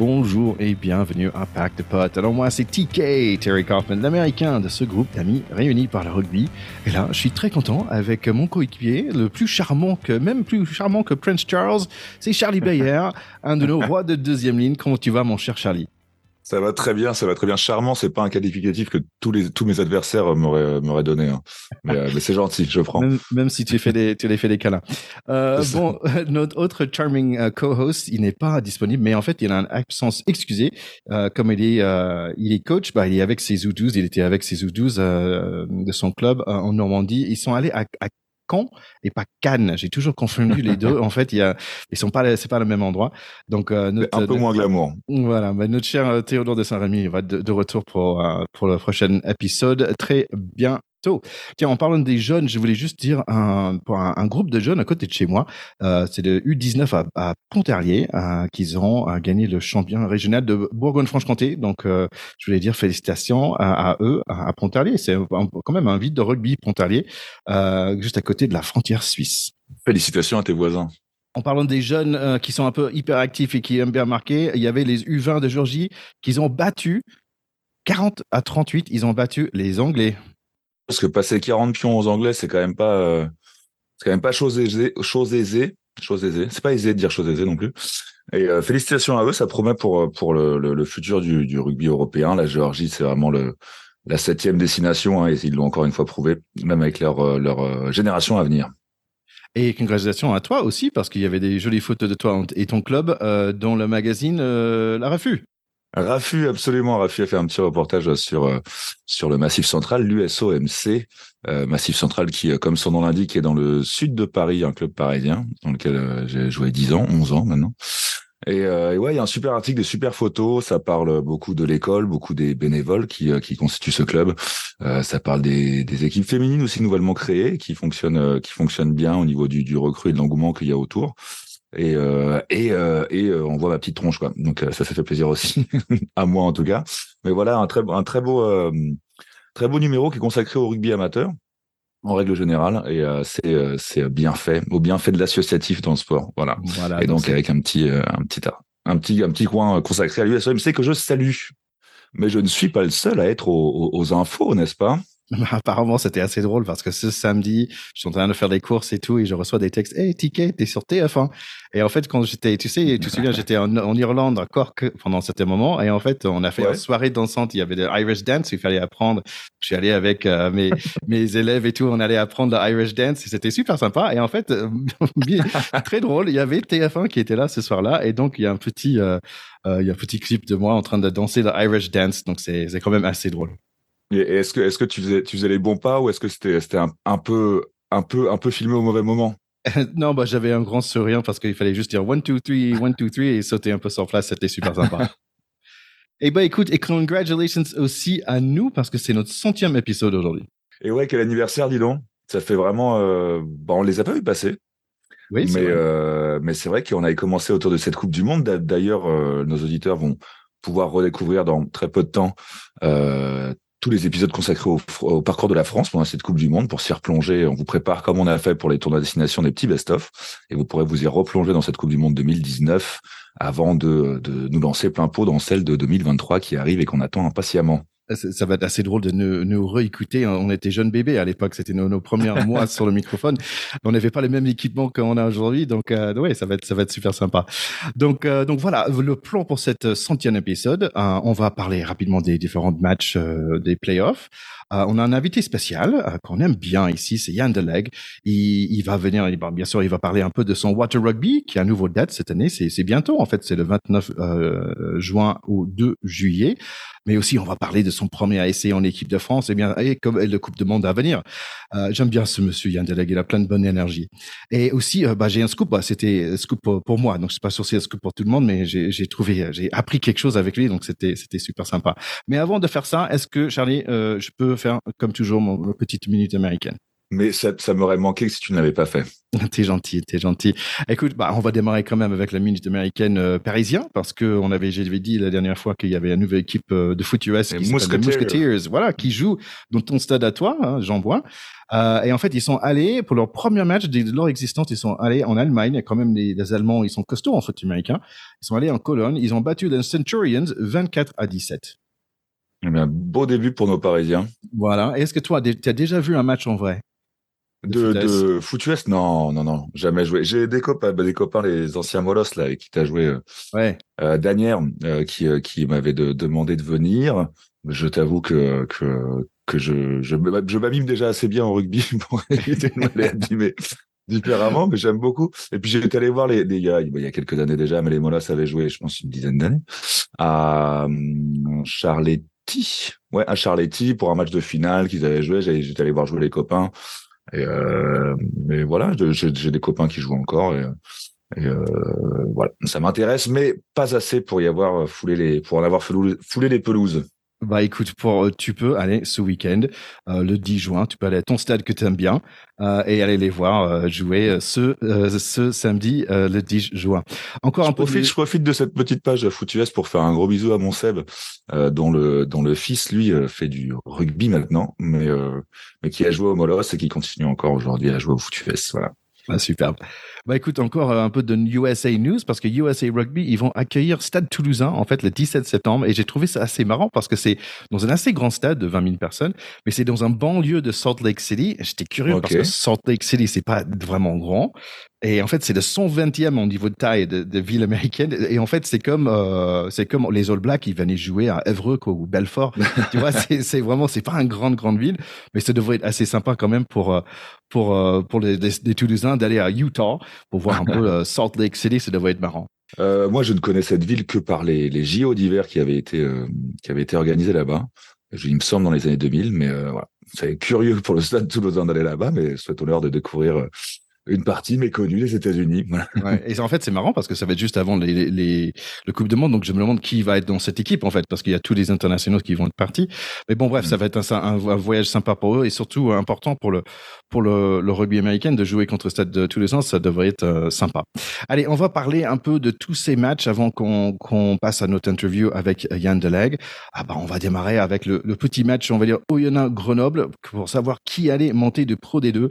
bonjour et bienvenue à Pack de Potes. Alors moi c'est TK, Terry Kaufman, l'américain de ce groupe d'amis réunis par le rugby. Et là je suis très content avec mon coéquipier, le plus charmant que, même plus charmant que Prince Charles, c'est Charlie Bayer, un de nos rois de deuxième ligne. Comment tu vas mon cher Charlie? Ça va très bien, ça va très bien. Charmant, c'est pas un qualificatif que tous les tous mes adversaires m'auraient m'auraient donné. Hein. Euh, mais, c'est gentil, je prends. Même, si tu fais des tu les fais des câlins. Euh, bon, notre autre charming euh, co-host, il n'est pas disponible, mais en fait, il a une absence excusée. comme il est il est coach, bah il est avec ses U12, il était avec ses U12 de son club en Normandie. Ils sont allés à, à et pas Cannes. J'ai toujours confondu les deux. En fait, il y a, ils sont pas, c'est pas le même endroit. Donc, euh, notre, un peu moins glamour. Voilà, mais notre cher euh, Théodore de Saint-Rémy va de, de, retour pour euh, pour le prochain épisode très bien Tiens, en parlant des jeunes, je voulais juste dire un, pour un, groupe de jeunes à côté de chez moi, euh, c'est le U19 à, à Pontarlier, euh, qu'ils ont euh, gagné le champion régional de Bourgogne-Franche-Comté. Donc, euh, je voulais dire félicitations à, eux, à, Pontarlier. C'est quand même un vide de rugby Pontarlier, euh, juste à côté de la frontière suisse. Félicitations à tes voisins. En parlant des jeunes euh, qui sont un peu hyperactifs et qui aiment bien marquer, il y avait les U20 de Georgie qu'ils ont battu 40 à 38. Ils ont battu les Anglais. Parce que passer 40 pions aux Anglais, c'est quand même pas, euh, c'est quand même pas chose aisée, chose aisée, chose aisée. C'est pas aisé de dire chose aisée non plus. Et euh, félicitations à eux, ça promet pour pour le, le, futur du, du, rugby européen. La Géorgie, c'est vraiment le la septième destination, hein, et ils l'ont encore une fois prouvé, même avec leur euh, leur génération à venir. Et congratulations à toi aussi, parce qu'il y avait des jolies photos de toi et ton club dans le magazine La Refus. Rafu, absolument. Rafu a fait un petit reportage sur euh, sur le Massif Central, l'USOMC, euh, Massif Central qui, euh, comme son nom l'indique, est dans le sud de Paris, un club parisien dans lequel j'ai joué 10 ans, 11 ans maintenant. Et, ouais, il y a un super article, des super photos. Ça parle beaucoup de l'école, beaucoup des bénévoles qui, qui constituent ce club. ça parle des, équipes féminines aussi nouvellement créées, qui fonctionnent, qui fonctionnent bien au niveau du, du recrue et de l'engouement qu'il y a autour et euh, et, euh, et euh, on voit ma petite tronche quoi. Donc ça ça fait plaisir aussi à moi en tout cas. Mais voilà un très un très beau très beau numéro qui est consacré au rugby amateur en règle générale et c'est c'est bien fait au bien fait de l'associatif dans le sport. Voilà. voilà et donc, avec un petit un petit un petit un petit coin consacré à l'USOMC que je salue. Mais je ne suis pas le seul à être aux, aux infos, n'est-ce pas? Apparemment, c'était assez drôle parce que ce samedi, je suis en train de faire des courses et tout, et je reçois des textes. Hey, Ticket, t'es sur TF1. Et en fait, quand j'étais, tu sais, tu te souviens, j'étais en, Irlande, à Cork, pendant certain moment, et en fait, on a fait une soirée dansante. Il y avait de Irish dance, il fallait apprendre. Je suis allé avec euh, mes mes élèves et tout, on allait apprendre le Irish dance, et c'était super sympa. Et en fait, euh, très drôle. Il y avait TF1 qui était là ce soir-là, et donc il y a un petit, euh, il y a un petit clip de moi en train de danser le Irish dance. Donc c'est quand même assez drôle. Et est-ce que, est-ce que tu faisais, tu faisais les bons pas ou est-ce que c'était, c'était un, un, peu, un peu, un peu filmé au mauvais moment? Non, bah j'avais un grand sourire parce qu'il fallait juste dire one two three, one two three et sauter un peu sur place. C'était super sympa. et bah écoute, et congratulations aussi à nous parce que c'est notre centième épisode aujourd'hui. Et ouais, quel anniversaire, dis donc. Ça fait vraiment. Euh... Bah, on les a pas vu passer. Oui, mais euh, mais c'est vrai qu'on avait commencé autour de cette Coupe du Monde. D'ailleurs, euh, nos auditeurs vont pouvoir redécouvrir dans très peu de temps euh, tous les épisodes consacrés au, parcours de la France pendant cette Coupe du Monde pour s'y replonger. On vous prépare comme on a fait pour les tournois de destination des petits best-of et vous pourrez vous y replonger dans cette Coupe du Monde 2019 avant de, de nous lancer plein pot dans celle de 2023 qui arrive et qu'on attend impatiemment ça va être assez drôle de nous, nous réécouter. On était jeunes bébés à l'époque, c'était nos, nos premiers mois sur le microphone. On n'avait pas les mêmes équipements qu'on a aujourd'hui, donc euh, ouais, ça va être ça va être super sympa. Donc euh, donc voilà le plan pour cette centième épisode. Euh, on va parler rapidement des différents matchs euh, des playoffs. Euh, on a un invité spécial qu'on aime bien ici, c'est Yann Deleg. Il, il va venir, il, bien sûr, il va parler un peu de son Water Rugby qui a un nouveau date cette année. C'est bientôt en fait, c'est le 29 juin au 2 juillet mais aussi on va parler de son premier essai en équipe de France et bien et comme le Coupe de Monde à venir. Euh, J'aime bien ce monsieur Yann Deleg, il a plein de bonne énergie. Et aussi, euh, bah, j'ai un scoop, bah, c'était scoop pour, moi, donc c'est pas sûr c'est un scoop pour tout le monde, mais j'ai trouvé, j'ai appris quelque chose avec lui, donc c'était super sympa. Mais avant de faire ça, est-ce que Charlie, euh, je peux faire comme toujours mon, petite minute américaine? mais ça, ça m'aurait manqué si tu ne l'avais pas fait. T'es gentil, t'es gentil. Écoute, bah, on va démarrer quand même avec la minute américaine euh, parisien parce que on avait, j'avais dit la dernière fois qu'il y avait une nouvelle équipe euh, de foot US qui s'appelle Musketeers, voilà, qui joue dans ton stade à toi, hein, Jean Bois. Euh, et en fait, ils sont allés pour leur premier match de leur existence, ils sont allés en Allemagne. Quand même, les, les Allemands, ils sont costauds en foot américain. Ils sont allés en Cologne, ils ont battu les Centurions 24 à 17. Eh bien, beau début pour nos Parisiens. Voilà. Est-ce que toi, tu as déjà vu un match en vrai? De, de foot US Non, non, non, jamais joué. J'ai des copains, bah, des copains, les anciens Molos là, avec qui t'as joué. Euh, ouais. Euh, Danière, euh, qui, euh, qui m'avait de, demandé de venir. Je t'avoue que, que, que je, je, je m'abîme déjà assez bien en rugby pour éviter de m'aller différemment, mais j'aime beaucoup. Et puis j'étais allé voir les, les gars, il y a quelques années déjà, mais les Molos avaient joué, je pense, une dizaine d'années, à hum, Ouais, à Charletti pour un match de finale qu'ils avaient joué. J'étais allé voir jouer les copains. Et euh, voilà, j'ai des copains qui jouent encore. Euh, voilà, ça m'intéresse, mais pas assez pour y avoir foulé les, pour en avoir foulé les pelouses. Bah écoute, pour, euh, tu peux aller ce week-end, euh, le 10 juin, tu peux aller à ton stade que tu aimes bien euh, et aller les voir euh, jouer euh, ce, ce samedi, le 10 juin. Encore je un profite, Je profite de cette petite page FootUS pour faire un gros bisou à mon Seb, dont, le, dont le fils, lui, fait du rugby maintenant, mais, mais qui a joué au Molos et qui continue encore aujourd'hui à jouer au FootUS. Voilà. Ah, superbe. Bah écoute, encore euh, un peu de USA News parce que USA Rugby, ils vont accueillir Stade Toulousain en fait le 17 septembre et j'ai trouvé ça assez marrant parce que c'est dans un assez grand stade de 20 000 personnes, mais c'est dans un banlieue de Salt Lake City. J'étais curieux parce que Salt Lake City, c'est pas vraiment grand. Et en fait, c'est le 120e au niveau de taille de, de ville américaine. Et en fait, c'est comme euh, c'est comme les All Blacks qui venaient jouer à Évreux ou Belfort. tu vois, c'est vraiment c'est pas une grande grande ville, mais ça devrait être assez sympa quand même pour euh, pour euh, pour les, les, Toulousains d'aller à Utah pour voir un peu Salt Lake City. Ça devrait être marrant. Euh, moi, je ne connais cette ville que par les, les JO d'hiver qui avaient été qui avaient été organisés là-bas. Il me semble dans les années 2000, mais voilà. C'est curieux pour le stade toulousain d'aller là-bas, mais souhaite honneur de découvrir une partie méconnue des États-Unis. Ouais, et en fait, c'est marrant parce que ça va être juste avant les, les, le Coupe de Monde, donc je me demande qui va être dans cette équipe en fait, parce qu'il y a tous les internationaux qui vont être partis. Mais bon, bref, ça va être un, voyage sympa pour eux et surtout important pour le pour le, le rugby américain de jouer contre Stade de tous les ans, ça devrait être euh, sympa. Allez, on va parler un peu de tous ces matchs avant qu'on qu'on passe à notre interview avec Yann Deleg. Ah bah, on va démarrer avec le, le petit match, on va dire Oyonnax Grenoble pour savoir qui allait monter de Pro D2.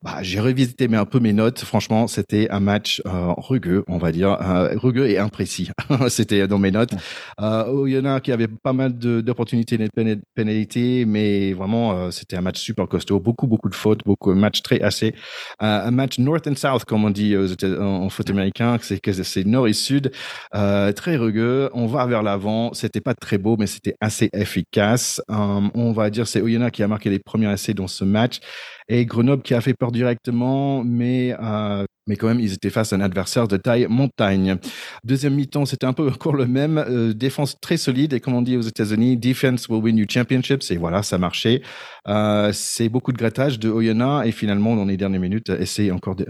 Bah, j'ai revisité mais un peu mes notes. Franchement, c'était un match euh, rugueux, on va dire, euh, rugueux et imprécis. c'était dans mes notes. Euh, il y en a qui avaient pas mal d'opportunités de, de pénalités, mais vraiment, euh, c'était un match super costaud. Beaucoup, beaucoup de fautes, beaucoup de matchs très assez. un match north and south, comme on dit en foot américain, c'est que c'est nord et sud, très rugueux. On va vers l'avant. C'était pas très beau, mais c'était assez efficace. on va dire c'est Oyonnax qui a marqué les premiers essais dans ce match et Grenoble qui a fait peur directement, mais euh, mais quand même ils étaient face à un adversaire de taille montagne. Deuxième mi-temps, c'était un peu encore le même, euh, défense très solide et comme on dit aux États-Unis, defense will win you championships et voilà, ça marchait. Euh, c'est beaucoup de grattage de Oyonnax et finalement dans les dernières minutes, essai encore de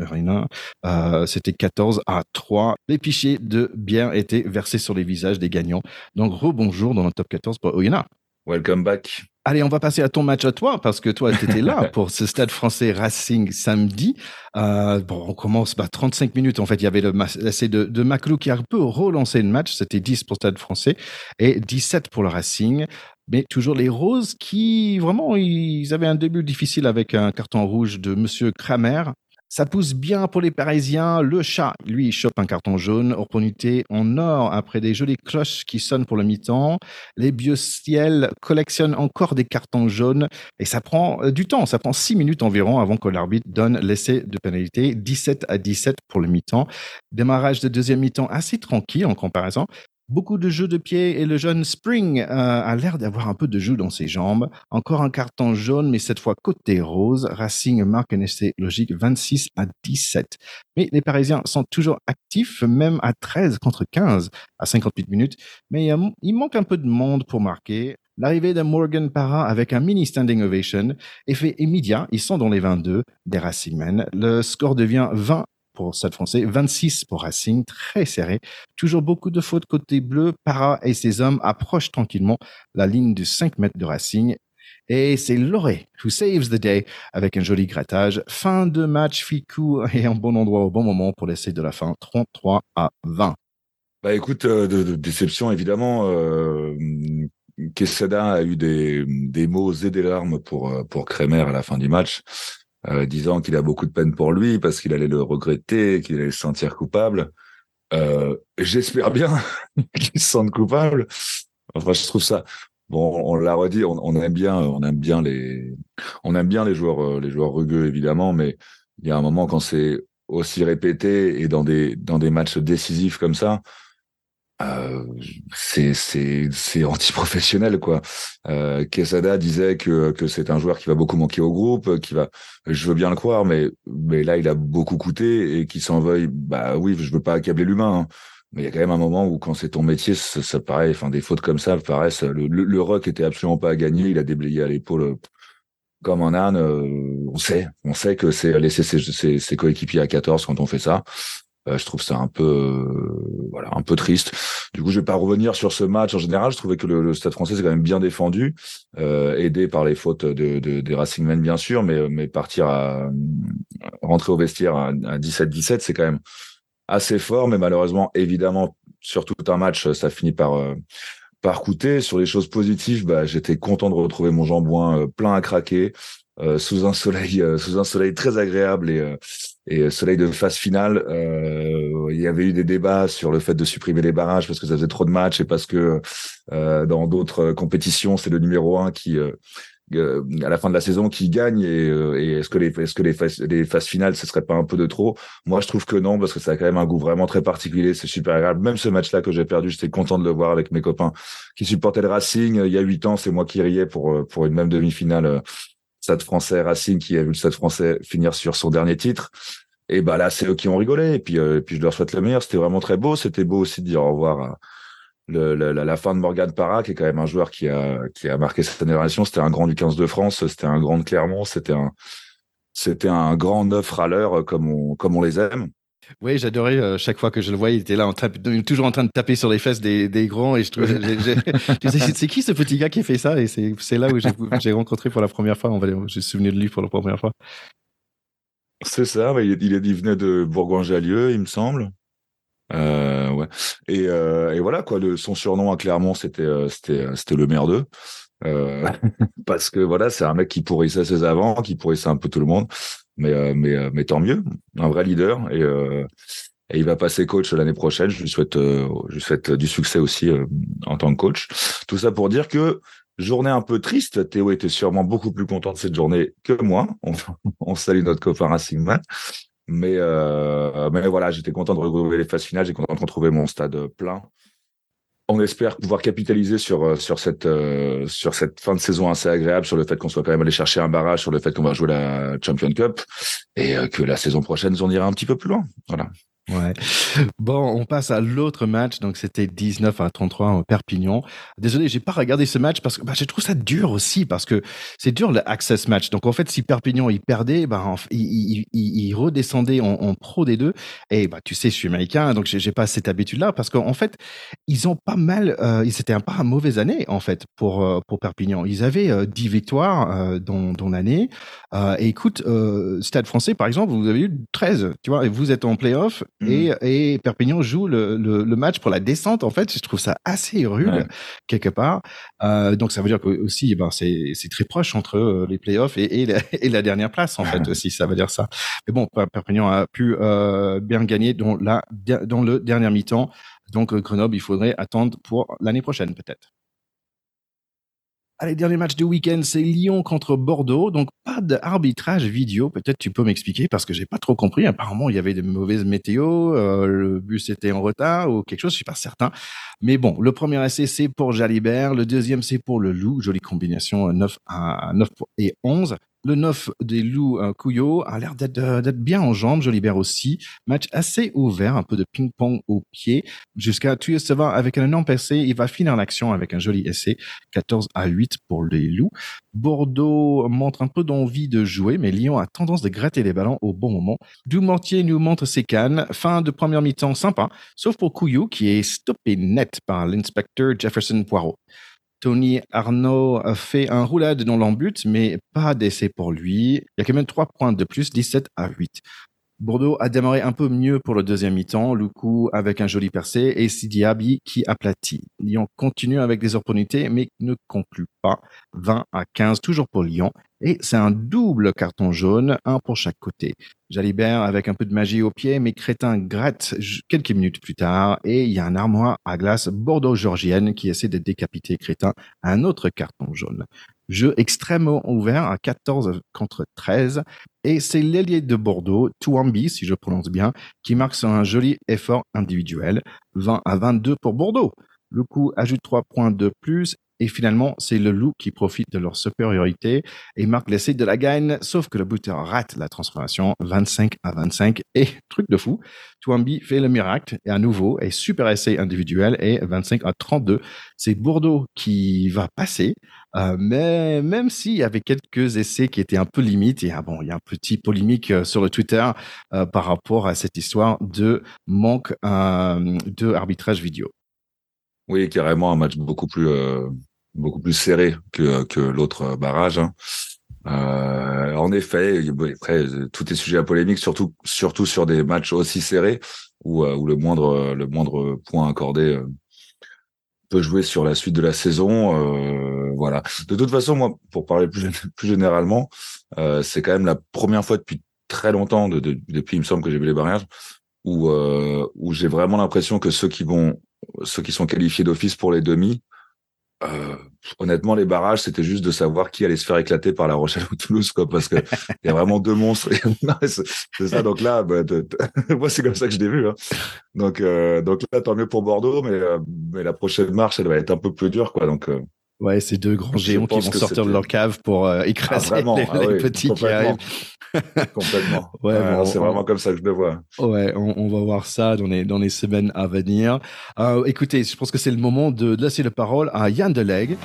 euh, c'était 14 à 3. Les pichets de bière étaient versés sur les visages des gagnants. Donc rebonjour dans le top 14 pour Oyonnax. Welcome back. Allez, on va passer à ton match à toi, parce que toi, tu étais là pour ce stade français Racing samedi. Euh, bon, on commence bah, 35 minutes. En fait, il y avait le l'essai de, de Maclou qui a un peu relancé le match. C'était 10 pour le stade français et 17 pour le Racing. Mais toujours les Roses qui, vraiment, ils avaient un début difficile avec un carton rouge de Monsieur Kramer. Ça pousse bien pour les Parisiens. Le chat, lui, il chope un carton jaune. Opportunité en or après des jolies cloches qui sonnent pour le mi-temps. Les Biociel collectionnent encore des cartons jaunes et ça prend euh, du temps. Ça prend six minutes environ avant que l'arbitre donne l'essai de pénalité. 17 à 17 pour le mi-temps. Démarrage de deuxième mi-temps assez tranquille en comparaison beaucoup de jeux de pied et le jeune Spring euh, a l'air d'avoir un peu de jeu dans ses jambes. Encore un carton jaune, mais cette fois côté rose. Racing marque un essai logique 26 à 17. Mais les Parisiens sont toujours actifs, même à 13 contre 15 à 58 minutes. Mais il manque un peu de monde pour marquer. L'arrivée de Morgan Parra avec un mini standing ovation, effet immédiat, ils sont dans les 22 des Racingmen. Le score devient 20 pour Stade français, 26 pour Racing, très serré. Toujours beaucoup de fautes côté bleu. Para et ses hommes approchent tranquillement la ligne de 5 mètres de Racing. Et c'est Loré who saves the day avec un joli grattage. Fin de match, Ficou et un bon endroit au bon moment pour l'essai de la fin, 33 à 20. Bah écoute, euh, de, déception évidemment. Euh, a eu des, des mots et des larmes pour euh, pour Kremer à la fin du match, euh, disant qu'il a beaucoup de peine pour lui parce qu'il allait le regretter, qu'il allait se sentir coupable. Euh, J'espère bien qu'il se sente coupable. Enfin, je trouve ça. Bon, on l'a redit, on, on, aime bien, on aime bien les, on aime bien les joueurs, euh, les joueurs rugueux évidemment, mais il y a un moment quand c'est aussi répété et dans des dans des matchs décisifs comme ça, euh, c'est c'est c'est anti-professionnel quoi. Euh, Quesada disait que que c'est un joueur qui va beaucoup manquer au groupe, qui va, je veux bien le croire, mais mais là il a beaucoup coûté et qui s'en veuille. Bah oui, je veux pas accabler l'humain. Hein. Mais il y a quand même un moment où quand c'est ton métier, ça, ça paraît, enfin des fautes comme ça paraissent. Le, le, le rock était absolument pas à gagner. Il a déblayé à l'épaule comme un âne. Euh, on sait, on sait que c'est laisser ses, ses, ses coéquipiers à 14 quand on fait ça. Euh, je trouve ça un peu, euh, voilà, un peu triste. Du coup, je vais pas revenir sur ce match en général. Je trouvais que le, Stade Français c'est quand même bien défendu, euh, aidé par les fautes de, de, des Racingmen bien sûr, mais mais partir à rentrer au vestiaire à, 17-17, c'est quand même assez fort. Mais malheureusement, évidemment, sur tout un match, ça finit par par coûter. Sur les choses positives, bah, j'étais content de retrouver mon jambouin plein à craquer. Euh, sous un soleil euh, sous un soleil très agréable et euh, et soleil de phase finale il y avait eu des débats sur le fait de supprimer les barrages parce que ça faisait trop de matchs et parce que dans d'autres compétitions c'est le numéro un qui à la fin de la saison qui gagne et, et est-ce que les est-ce que les phases, les phases finales ce serait pas un peu de trop? Moi je trouve que non parce que ça a quand même un goût vraiment très particulier c'est super agréable. Même ce match là que j'ai perdu j'étais content de le voir avec mes copains qui supportaient le Racing. Il y a huit ans c'est moi qui riais pour pour une même demi-finale Stade français Racing qui a vu le Stade français finir sur son dernier titre. Et bah là, c'est eux qui ont rigolé. Et puis, euh, puis je leur souhaite le meilleur. C'était vraiment très beau. C'était beau aussi de dire au revoir à le, la, fin de Morgan Parra, qui est quand même un joueur qui a, qui a marqué cette génération. C'était un grand du 15 de France. C'était un grand de Clermont. C'était un, c'était un grand neuf râleur comme on, comme on les aime. Oui, j'adorais euh, chaque fois que je le voyais, il était là en toujours en train de taper sur les fesses des, des grands et je trouvais, c'est qui ce petit gars qui fait ça? Et c'est là où j'ai rencontré pour la première fois, on va j'ai souvenir de lui pour la première fois. C'est ça, il, il, il, venait de Bourgoin-Jallieu, il me semble. Euh, ouais. Et, euh, et, voilà quoi, le, son surnom à Clermont, c'était c'était le merdeux. Parce que voilà, c'est un mec qui pourrissait ses avants, qui pourrissait un peu tout le monde mais euh, mais euh, mais tant mieux, un vrai leader et euh, et il va passer coach l'année prochaine. Je lui souhaite, je lui souhaite du succès aussi en tant que coach. Tout ça pour dire que journée un peu triste. Théo était sûrement beaucoup plus content de cette journée que moi. On, on salue notre copain Racing Man. Mais, euh, mais voilà, j'étais content de retrouver les phases finales. J'ai content de retrouver mon stade plein on espère pouvoir capitaliser sur euh, sur cette euh, sur cette fin de saison assez agréable, sur le fait qu'on soit quand même allé chercher un barrage, sur le fait qu'on va jouer la Champion Cup et euh, que la saison prochaine on ira un petit peu plus loin. Voilà. Ouais. Bon, on passe à l'autre match. Donc, c'était 19 à 33 en Perpignan. Désolé, j'ai pas regardé ce match parce que bah, je trouve ça dur aussi parce que c'est dur le access match. Donc, en fait, si Perpignan il perdait, bah, il, il, redescendait en, pro des deux. Et bah, tu sais, je suis américain, donc j'ai pas cette habitude-là parce qu'en fait, ils ont pas mal. Euh, c'était pas une mauvaise année en fait pour euh, pour Perpignan. Ils avaient euh, 10 victoires euh, dans dans l'année. Euh, et écoute, Stade Français, par exemple, vous avez eu 13. Tu vois, et vous êtes en playoff et, mhm. et, Perpignan joue le, le, le, match pour la descente. En fait, je trouve ça assez rude quelque part. Euh, donc ça veut dire que aussi, ben c'est très proche entre euh, les playoffs et, et, la, et la dernière place en fait aussi. Ça veut dire ça. Mais bon, Perpignan a pu euh, bien gagner dans la dans le dernier mi-temps. Donc Grenoble, il faudrait attendre pour l'année prochaine peut-être. Allez, dernier match du week-end, c'est Lyon contre Bordeaux. Donc, pas d'arbitrage vidéo. Peut-être tu peux m'expliquer parce que j'ai pas trop compris. Apparemment, il y avait de mauvaises météos, euh, le bus était en retard ou quelque chose, je suis pas certain. Mais bon, le premier essai, c'est pour Jalibert. Le deuxième, c'est pour le Loup. Jolie combinaison, 9 à 9 et 11. Le 9 des loups euh, Couillot a l'air euh, d'être bien en jambes. Jolibert aussi. Match assez ouvert, un peu de ping-pong au pied. Jusqu'à tuer va avec un énorme percé. Il va finir l'action avec un joli essai. 14 à 8 pour les loups. Bordeaux montre un peu d'envie de jouer, mais Lyon a tendance de gratter les ballons au bon moment. Dumortier nous montre ses cannes. Fin de première mi-temps sympa, sauf pour Couillot qui est stoppé net par l'inspecteur Jefferson Poirot. Tony Arnaud fait un roulade dans l'embut, mais pas d'essai pour lui. Il y a quand même 3 points de plus, 17 à 8. Bordeaux a démarré un peu mieux pour le deuxième mi-temps, Loukou avec un joli percé et Sidiabi qui aplatit. Lyon continue avec des opportunités mais ne conclut pas. 20 à 15 toujours pour Lyon et c'est un double carton jaune, un pour chaque côté. Jalibert avec un peu de magie au pied, mais Crétin gratte quelques minutes plus tard et il y a un armoire à glace Bordeaux-Georgienne qui essaie de décapiter Crétin, un autre carton jaune. Jeu extrêmement ouvert à 14 contre 13. Et c'est l'ailier de Bordeaux, Touambi, si je prononce bien, qui marque sur un joli effort individuel. 20 à 22 pour Bordeaux. Le coup ajoute 3 points de plus et finalement, c'est le loup qui profite de leur supériorité et marque l'essai de la gagne, sauf que le buteur rate la transformation 25 à 25. Et truc de fou, Touambi fait le miracle et à nouveau, est super essai individuel et 25 à 32. C'est Bordeaux qui va passer, euh, mais même s'il y avait quelques essais qui étaient un peu limites, ah bon, il y a un petit polémique euh, sur le Twitter euh, par rapport à cette histoire de manque de arbitrage vidéo. Oui, carrément un match beaucoup plus beaucoup plus serré que, que l'autre barrage. Hein. Euh, en effet, après, tout est sujet à polémique, surtout, surtout sur des matchs aussi serrés où, euh, où le moindre, le moindre point accordé euh, peut jouer sur la suite de la saison. Euh, voilà. De toute façon, moi, pour parler plus, plus généralement, euh, c'est quand même la première fois depuis très longtemps, de, de, depuis il me semble que j'ai vu les barrages, où, où j'ai vraiment l'impression que ceux qui vont, ceux qui sont qualifiés d'office pour les demi, euh, honnêtement, les barrages, c'était juste de savoir qui allait se faire éclater par La Rochelle ou Toulouse, quoi, parce que il y a vraiment deux monstres. c'est ça. Donc là, bah, moi, c'est comme ça que je l'ai vu. Hein. Donc, euh, donc là, tant mieux pour Bordeaux, mais, euh, mais la prochaine marche, elle va être un peu plus dure, quoi. Donc, euh, Ouais, ces deux grands géants qui vont sortir de leur cave pour euh, écraser ah, les, ah petits qui arrivent. complètement. Ouais, c'est vraiment comme ça que je le vois. Ouais, on, va voir ça dans les, dans les semaines à venir. Euh, écoutez, je pense que c'est le moment de, laisser la parole à Yann Deleg.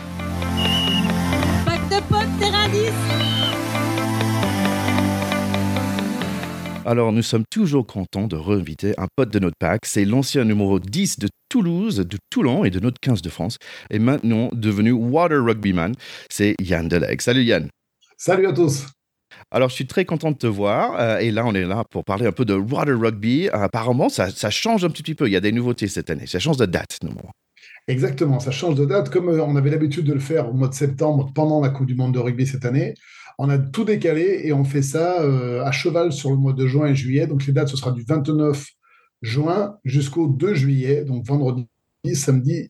Alors, nous sommes toujours contents de réinviter un pote de notre pack. C'est l'ancien numéro 10 de Toulouse, de Toulon et de notre 15 de France. Et maintenant devenu Water Rugbyman. C'est Yann Deleg. Salut Yann. Salut à tous. Alors, je suis très content de te voir. Euh, et là, on est là pour parler un peu de Water Rugby. Euh, apparemment, ça, change un petit peu. Il y a des nouveautés cette année. Ça change de date, normalement. Exactement, ça change de date. Comme euh, on avait l'habitude de le faire au mois de septembre, pendant la Coupe du Monde de rugby cette année, on a tout décalé et on fait ça à cheval sur le mois de juin et juillet. Donc, les dates, ce sera du 29 juin jusqu'au 2 juillet, donc vendredi, samedi,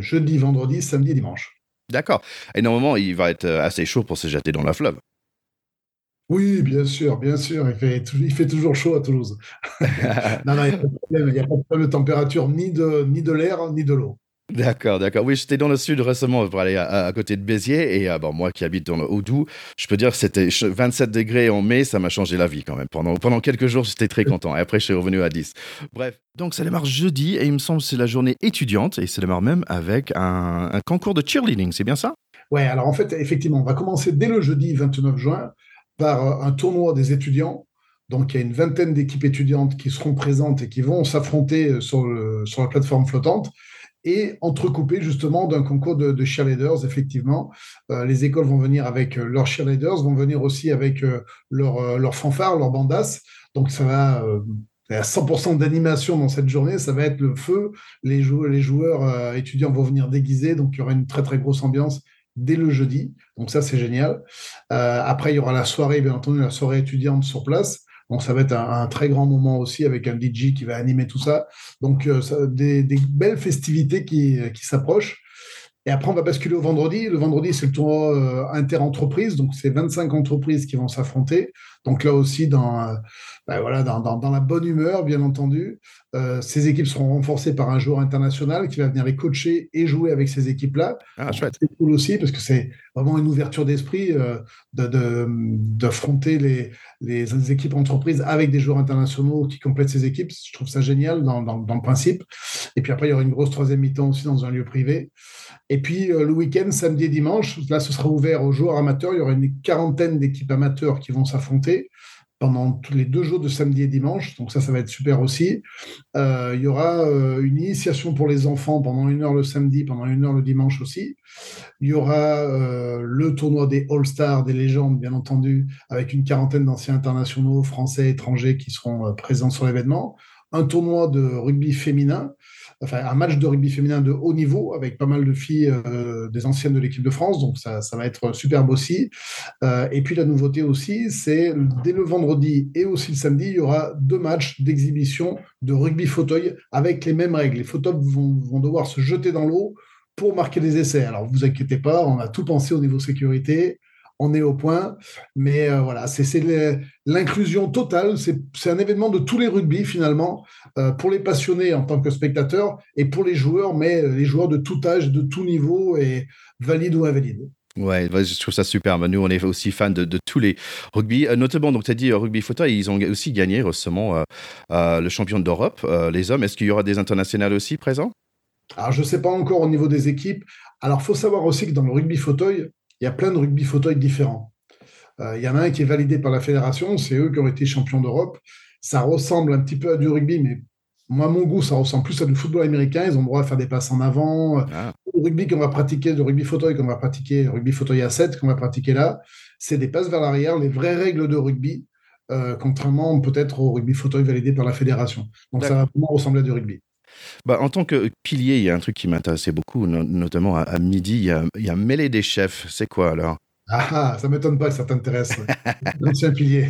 jeudi, vendredi, samedi dimanche. D'accord. Et normalement, il va être assez chaud pour se jeter dans la fleuve. Oui, bien sûr, bien sûr. Il fait, il fait toujours chaud à Toulouse. non, non, il n'y a pas de problème. A pas de problème de température, ni de, ni de l'air, ni de l'eau. D'accord, d'accord. Oui, j'étais dans le sud récemment pour aller à, côté de Béziers et euh, bon, moi qui habite dans le Haut-Doubs, je peux dire que c'était 27 degrés en mai, ça m'a changé la vie quand même. Pendant, pendant quelques jours, j'étais très content et après, je suis revenu à 10. Bref, donc ça démarre jeudi et il me semble que c'est la journée étudiante et ça démarre même avec un, concours de cheerleading, c'est bien ça? Ouais, alors en fait, effectivement, on va commencer dès le jeudi 29 juin par un tournoi des étudiants. Donc, il y a une vingtaine d'équipes étudiantes qui seront présentes et qui vont s'affronter sur, sur la plateforme flottante et entrecoupé justement d'un concours de, cheerleaders, effectivement. Euh, les écoles vont venir avec euh, leurs cheerleaders, vont venir aussi avec euh, leurs leur fanfares, leurs bandas. Donc, ça va a 100% d'animation dans cette journée, ça va être le feu. Les, joueurs, les joueurs étudiants vont venir déguisés, donc il y aura une très très grosse ambiance dès le jeudi. Donc ça, c'est génial. Euh, après, il y aura la soirée, bien entendu, la soirée étudiante sur place. Donc ça va être un, très grand moment aussi avec un DJ qui va animer tout ça. Donc euh, des, belles festivités qui, qui s'approchent. Et après, on va basculer au vendredi. Le vendredi, c'est le tournoi euh, inter-entreprise. Donc, c'est 25 entreprises qui vont s'affronter. Donc, là aussi, dans, euh, ben voilà, dans, dans, la bonne humeur, bien entendu. Euh, ces équipes seront renforcées par un joueur international qui va venir les coacher et jouer avec ces équipes-là. Ah, c'est cool aussi parce que c'est vraiment une ouverture d'esprit d'affronter de, les, les, équipes entreprises avec des joueurs internationaux qui complètent ces équipes. Je trouve ça génial dans, dans, dans le principe. Et puis après, il y aura une grosse troisième mi-temps aussi dans un lieu privé. Et puis euh, le week-end, samedi et dimanche, là ce sera ouvert aux joueurs amateurs. Il y aura une quarantaine d'équipes amateurs qui vont s'affronter. Pendant tous les deux jours de samedi et dimanche. Donc ça, ça va être super aussi. Euh, il y aura euh, une initiation pour les enfants pendant une heure le samedi, pendant une heure le dimanche aussi. Il y aura euh, le tournoi des All-Stars, des légendes, bien entendu, avec une quarantaine d'anciens internationaux, français, étrangers qui seront présents sur l'événement. Un tournoi de rugby féminin un match de rugby féminin de haut niveau avec pas mal de filles euh, des anciennes de l'équipe de France. Donc, ça, ça va être superbe aussi. Euh, et puis, la nouveauté aussi, c'est dès le vendredi et aussi le samedi, il y aura deux matchs d'exhibition de rugby fauteuil avec les mêmes règles. Les fauteuils vont, vont devoir se jeter dans l'eau pour marquer des essais. Alors, vous inquiétez pas, on a tout pensé au niveau sécurité on est au point. Mais euh, voilà, c'est l'inclusion totale. C'est un événement de tous les rugby finalement, euh, pour les passionnés en tant que spectateurs et pour les joueurs, mais euh, les joueurs de tout âge, de tout niveau et valides ou invalides. Ouais, je trouve ça super. Nous, on est aussi fans de, tous les rugby, notamment, donc tu as dit rugby fauteuil, ils ont aussi gagné récemment le champion d'Europe, les hommes. Est-ce qu'il y aura des internationales aussi présents? Alors, je ne sais pas encore au niveau des équipes. Alors, il faut savoir aussi que dans le rugby fauteuil, il y a plein de rugby fauteuil différents. Euh, il y en a un qui est validé par la fédération, c'est eux qui ont été champions d'Europe. Ça ressemble un petit peu à du rugby, mais moi, à mon goût, ça ressemble plus à du football américain. Ils ont le droit de faire des passes en avant. Ah. Le rugby qu'on va pratiquer, le rugby fauteuil qu'on va pratiquer, le rugby fauteuil à 7 qu'on va pratiquer là, c'est des passes vers l'arrière, les vraies règles de rugby, euh, contrairement peut-être au rugby fauteuil validé par la fédération. Donc ça va vraiment ressembler à du rugby. Bah, en tant que pilier, il y a un truc qui m'intéressait beaucoup, notamment à, midi, il y, a, il y a mêlée des chefs. C'est quoi alors? Ah, ça m'étonne pas que ça t'intéresse. L'ancien pilier.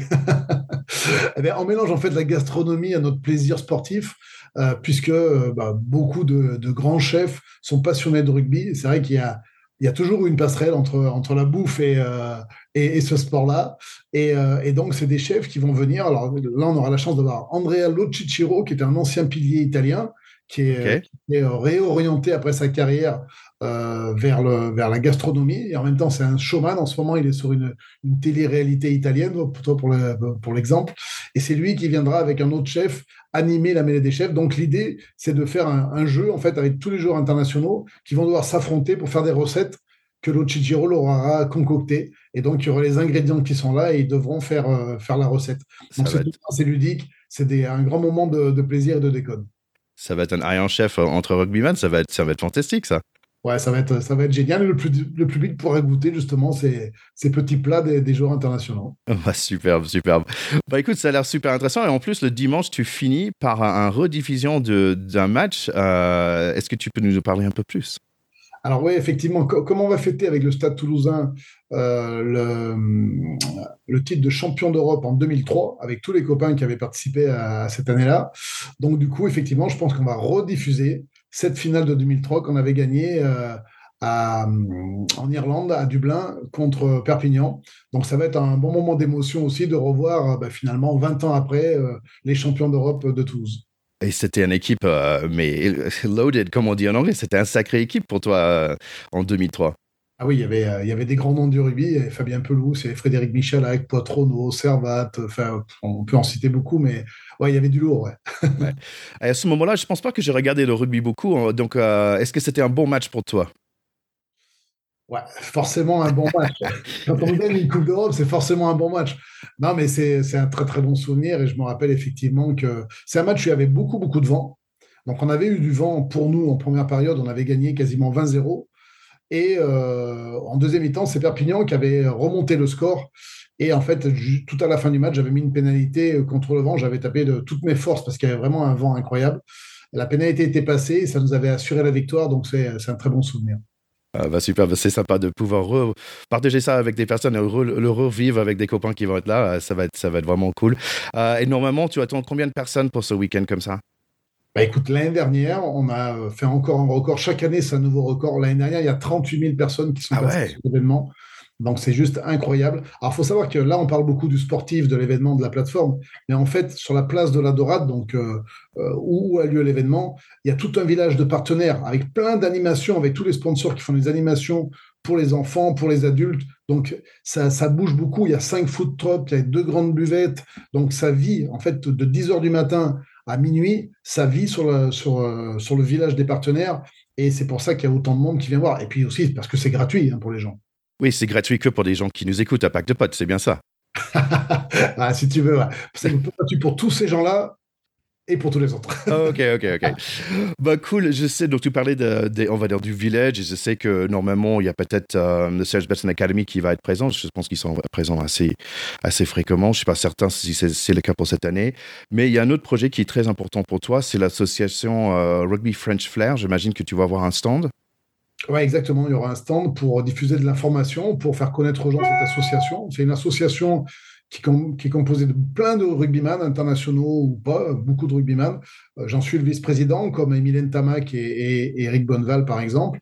eh bien, on mélange en fait la gastronomie à notre plaisir sportif, euh, puisque euh, bah, beaucoup de, de, grands chefs sont passionnés de rugby. C'est vrai qu'il y a, il y a toujours une passerelle entre, entre la bouffe et, euh, et, ce sport-là. Et, et, donc, c'est des chefs qui vont venir. Alors là, on aura la chance de voir Andrea Locicciro, qui est un ancien pilier italien, qui est, réorienté après sa carrière euh, vers, le, vers la gastronomie. Et en même temps, c'est un showman. En ce moment, il est sur une, une télé-réalité italienne, pour, pour l'exemple. et c'est lui qui viendra avec un autre chef animer la mêlée des chefs. Donc, l'idée, c'est de faire un, jeu, en fait, avec tous les joueurs internationaux qui vont devoir s'affronter pour faire des recettes que l'Ochichiro leur aura concoctées. Et donc, il y aura les ingrédients qui sont là et ils devront faire, euh, faire la recette. Donc, c'est ludique. C'est un grand moment de, de plaisir et de décode ça va être un Iron Chef entre rugbyman, ça va être, ça va être fantastique, ça. Ouais, ça va être, ça va être génial. le, le public pourra goûter justement ces, ces petits plats des, des joueurs internationaux. Bah, superbe, superbe. Bah écoute, ça a l'air super intéressant. Et en plus, le dimanche, tu finis par un, rediffusion d'un match. Euh, est-ce que tu peux nous en parler un peu plus? Alors oui, effectivement, comment on va fêter avec le Stade toulousain euh, le, titre de champion d'Europe en 2003, avec tous les copains qui avaient participé à, cette année-là? Donc du coup, effectivement, je pense qu'on va rediffuser cette finale de 2003 qu'on avait gagnée euh, en Irlande, à Dublin, contre Perpignan. Donc ça va être un bon moment d'émotion aussi de revoir bah, finalement 20 ans après euh, les champions d'Europe de Toulouse. Et c'était une équipe, euh, mais loaded, comme on dit en anglais. C'était un sacré équipe pour toi euh, en 2003. Ah oui, il y avait, euh, il y avait des grands noms du rugby. Fabien Pelous, et Frédéric Michel avec Poitrono, Servat. Enfin, on peut en citer beaucoup, mais ouais, il y avait du lourd. Ouais. ouais. à ce moment-là, je ne pense pas que j'ai regardé le rugby beaucoup. Hein. Donc, est-ce que c'était un bon match pour toi? Ouais, forcément un bon match. Quand on gagne une Coupe d'Europe, c'est forcément un bon match. Non, mais c'est un très très bon souvenir et je me rappelle effectivement que c'est un match où il y avait beaucoup beaucoup de vent. Donc on avait eu du vent pour nous en première période, on avait gagné quasiment 20-0. Et euh, en deuxième mi-temps, c'est Perpignan qui avait remonté le score. Et en fait, tout à la fin du match, j'avais mis une pénalité contre le vent. J'avais tapé de toutes mes forces parce qu'il y avait vraiment un vent incroyable. La pénalité était passée et ça nous avait assuré la victoire. Donc c'est un très bon souvenir. Ah, bah super, bah, c'est sympa de pouvoir partager ça avec des personnes et le revivre avec des copains qui vont être là. Euh, ça va être, ça va être vraiment cool. Euh, et normalement, tu attends combien de personnes pour ce week-end comme ça? Bah écoute, l'année dernière, on a fait encore un record. Chaque année, c'est un nouveau record. L'année dernière, il y a 38 000 personnes qui sont ah passées sur l'événement. Donc c'est juste incroyable. Alors il faut savoir que là on parle beaucoup du sportif, de l'événement, de la plateforme, mais en fait sur la place de la Dorade, donc euh, euh, où a lieu l'événement, il y a tout un village de partenaires avec plein d'animations, avec tous les sponsors qui font des animations pour les enfants, pour les adultes. Donc ça, bouge beaucoup. Il y a cinq food trucks, il y a deux grandes buvettes. Donc ça vit en fait de 10 heures du matin à minuit, ça vit sur le, sur, euh, sur le village des partenaires. Et c'est pour ça qu'il y a autant de monde qui vient voir. Et puis aussi parce que c'est gratuit hein, pour les gens. Oui, c'est gratuit que pour des gens qui nous écoutent à Pack de Potes, c'est bien ça. ah, si tu veux, c'est pour tous ces gens-là, et pour tous les autres. ok, ok, ok. Bah cool. Je sais. Donc tu parlais de, on va dire du village. Et je sais que normalement il y a peut-être euh, le Serge Betson Academy qui va être présent. Je pense qu'ils sont présents assez, assez fréquemment. Je suis pas certain si c'est le cas pour cette année. Mais il y a un autre projet qui est très important pour toi. C'est l'association euh, Rugby French Flair. J'imagine que tu vas avoir un stand. Oui, exactement. Il y aura un stand pour diffuser de l'information, pour faire connaître aux gens cette association. C'est une association qui, est composé de plein de rugbyman internationaux ou pas, beaucoup de rugbyman. Euh, j'en suis le vice-président, comme Emilien Tamac et, Eric Bonneval, par exemple.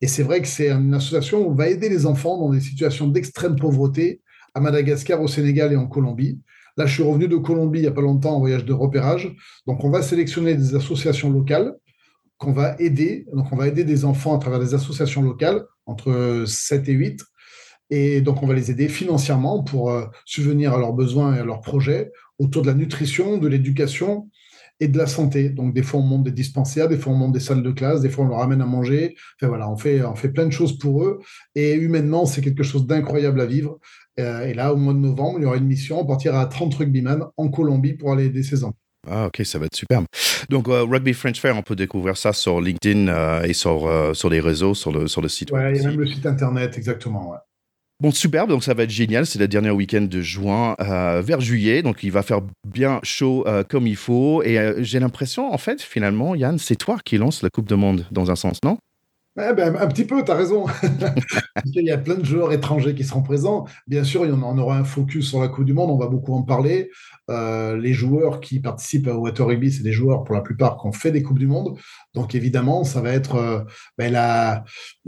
Et c'est vrai que c'est une association où on va aider les enfants dans des situations d'extrême pauvreté à Madagascar, au Sénégal et en Colombie. Là, je suis revenu de Colombie il n'y a pas longtemps en voyage de repérage. Donc, on va sélectionner des associations locales qu'on va aider. On va aider des enfants à travers des associations locales, entre 7 et 8, et donc, on va les aider financièrement pour euh, subvenir à leurs besoins et à leurs projets autour de la nutrition, de l'éducation et de la santé. Donc, des fois, on monte des dispensaires, des fois, on monte des salles de classe, des fois, on leur amène à manger. Enfin, voilà, on fait, on fait plein de choses pour eux. Et humainement, c'est quelque chose d'incroyable à vivre. Euh, et là, au mois de novembre, il y aura une mission. On partira à 30 rugbyman en Colombie pour aller aider ces enfants. Ah, ok, ça va être superbe. Donc, euh, Rugby French Fair, on peut découvrir ça sur LinkedIn et sur, sur les réseaux, sur le, sur le site. Oui, il y a même le site internet, exactement. Ouais. Bon, superbe, donc ça va être génial. C'est le dernier week-end de juin euh, vers juillet, donc il va faire bien chaud euh, comme il faut. Et euh, j'ai l'impression, en fait, finalement, Yann, c'est toi qui lance la Coupe du Monde dans un sens, non? Eh ben, un petit peu, tu as raison. il y a plein de joueurs étrangers qui seront présents. Bien sûr, il y en on aura un focus sur la Coupe du Monde, on va beaucoup en parler. Euh, les joueurs qui participent au Water Rugby, c'est des joueurs pour la plupart qui ont fait des Coupes du Monde. Donc évidemment, ça va être euh, ben,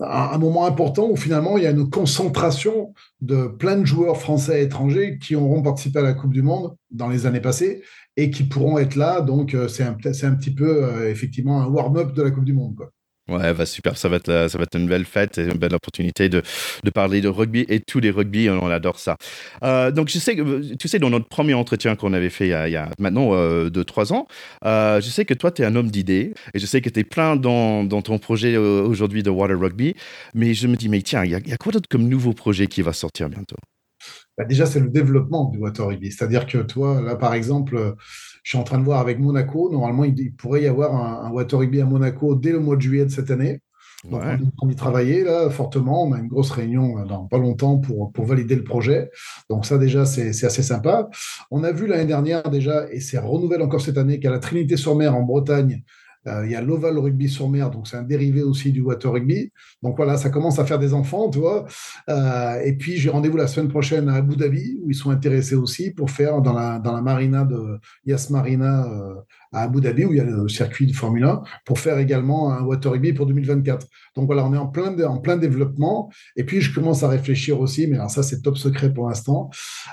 un, moment important où finalement il y a une concentration de plein de joueurs français et étrangers qui auront participé à la Coupe du Monde dans les années passées et qui pourront être là. Donc euh, c'est un, un, petit peu effectivement un warm-up de la Coupe du Monde. Quoi. Ouais, bah super, ça va, être, ça va être une belle fête et une belle opportunité de, de parler de rugby et tous les rugby, on, adore ça. Euh, donc, je sais que, tu sais, dans notre premier entretien qu'on avait fait il y a, maintenant euh, deux, trois ans, euh, je sais que toi, tu es un homme d'idées et je sais que tu es plein dans, dans ton projet aujourd'hui de Water Rugby, mais je me dis, mais tiens, il y, y, a quoi d'autre comme nouveau projet qui va sortir bientôt? Bah Déjà, c'est le développement du Water Rugby. C'est-à-dire que toi, là, par exemple, je suis en train de voir avec Monaco. Normalement, il, pourrait y avoir un, Water Rugby à Monaco dès le mois de juillet de cette année. on en train d'y travailler là, fortement. On a une grosse réunion euh, dans pas longtemps pour, pour valider le projet. Donc ça déjà, c'est assez sympa. On a vu l'année dernière déjà, et c'est renouvelle encore cette année, qu'à la Trinité-sur-Mer en Bretagne, euh, il y a l'Oval Rugby sur mer, donc c'est un dérivé aussi du Water Rugby. Donc voilà, ça commence à faire des enfants, tu vois. Euh, et puis j'ai rendez-vous la semaine prochaine à Abu Dhabi, où ils sont intéressés aussi pour faire dans la, dans la marina de Yas Marina euh, à Abu Dhabi, où il y a le circuit de Formule 1, pour faire également un Water Rugby pour 2024. Donc voilà, on est en plein, en plein développement. Et puis je commence à réfléchir aussi, mais alors ça c'est top secret pour l'instant,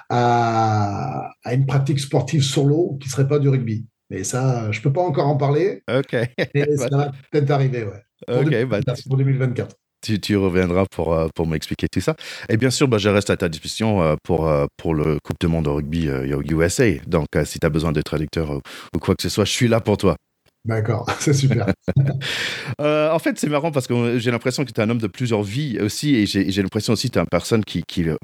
à, à une pratique sportive sur l'eau qui serait pas du rugby. Mais ça, je ne peux pas encore en parler. OK. Mais ça va peut-être arriver, ouais. Pour, OK, 2024, bah, pour 2024. Tu, tu, reviendras pour, euh, pour m'expliquer tout ça. Et bien sûr, bah, je reste à ta disposition euh, pour, euh, pour le Coupe du Monde de rugby USA. Donc, si tu as besoin de traducteur ou quoi que ce soit, je suis là pour toi. D'accord, c'est super. euh, en fait, c'est marrant parce que j'ai l'impression que tu es un homme de plusieurs vies aussi, et j'ai l'impression aussi que tu es une personne qui qui, euh,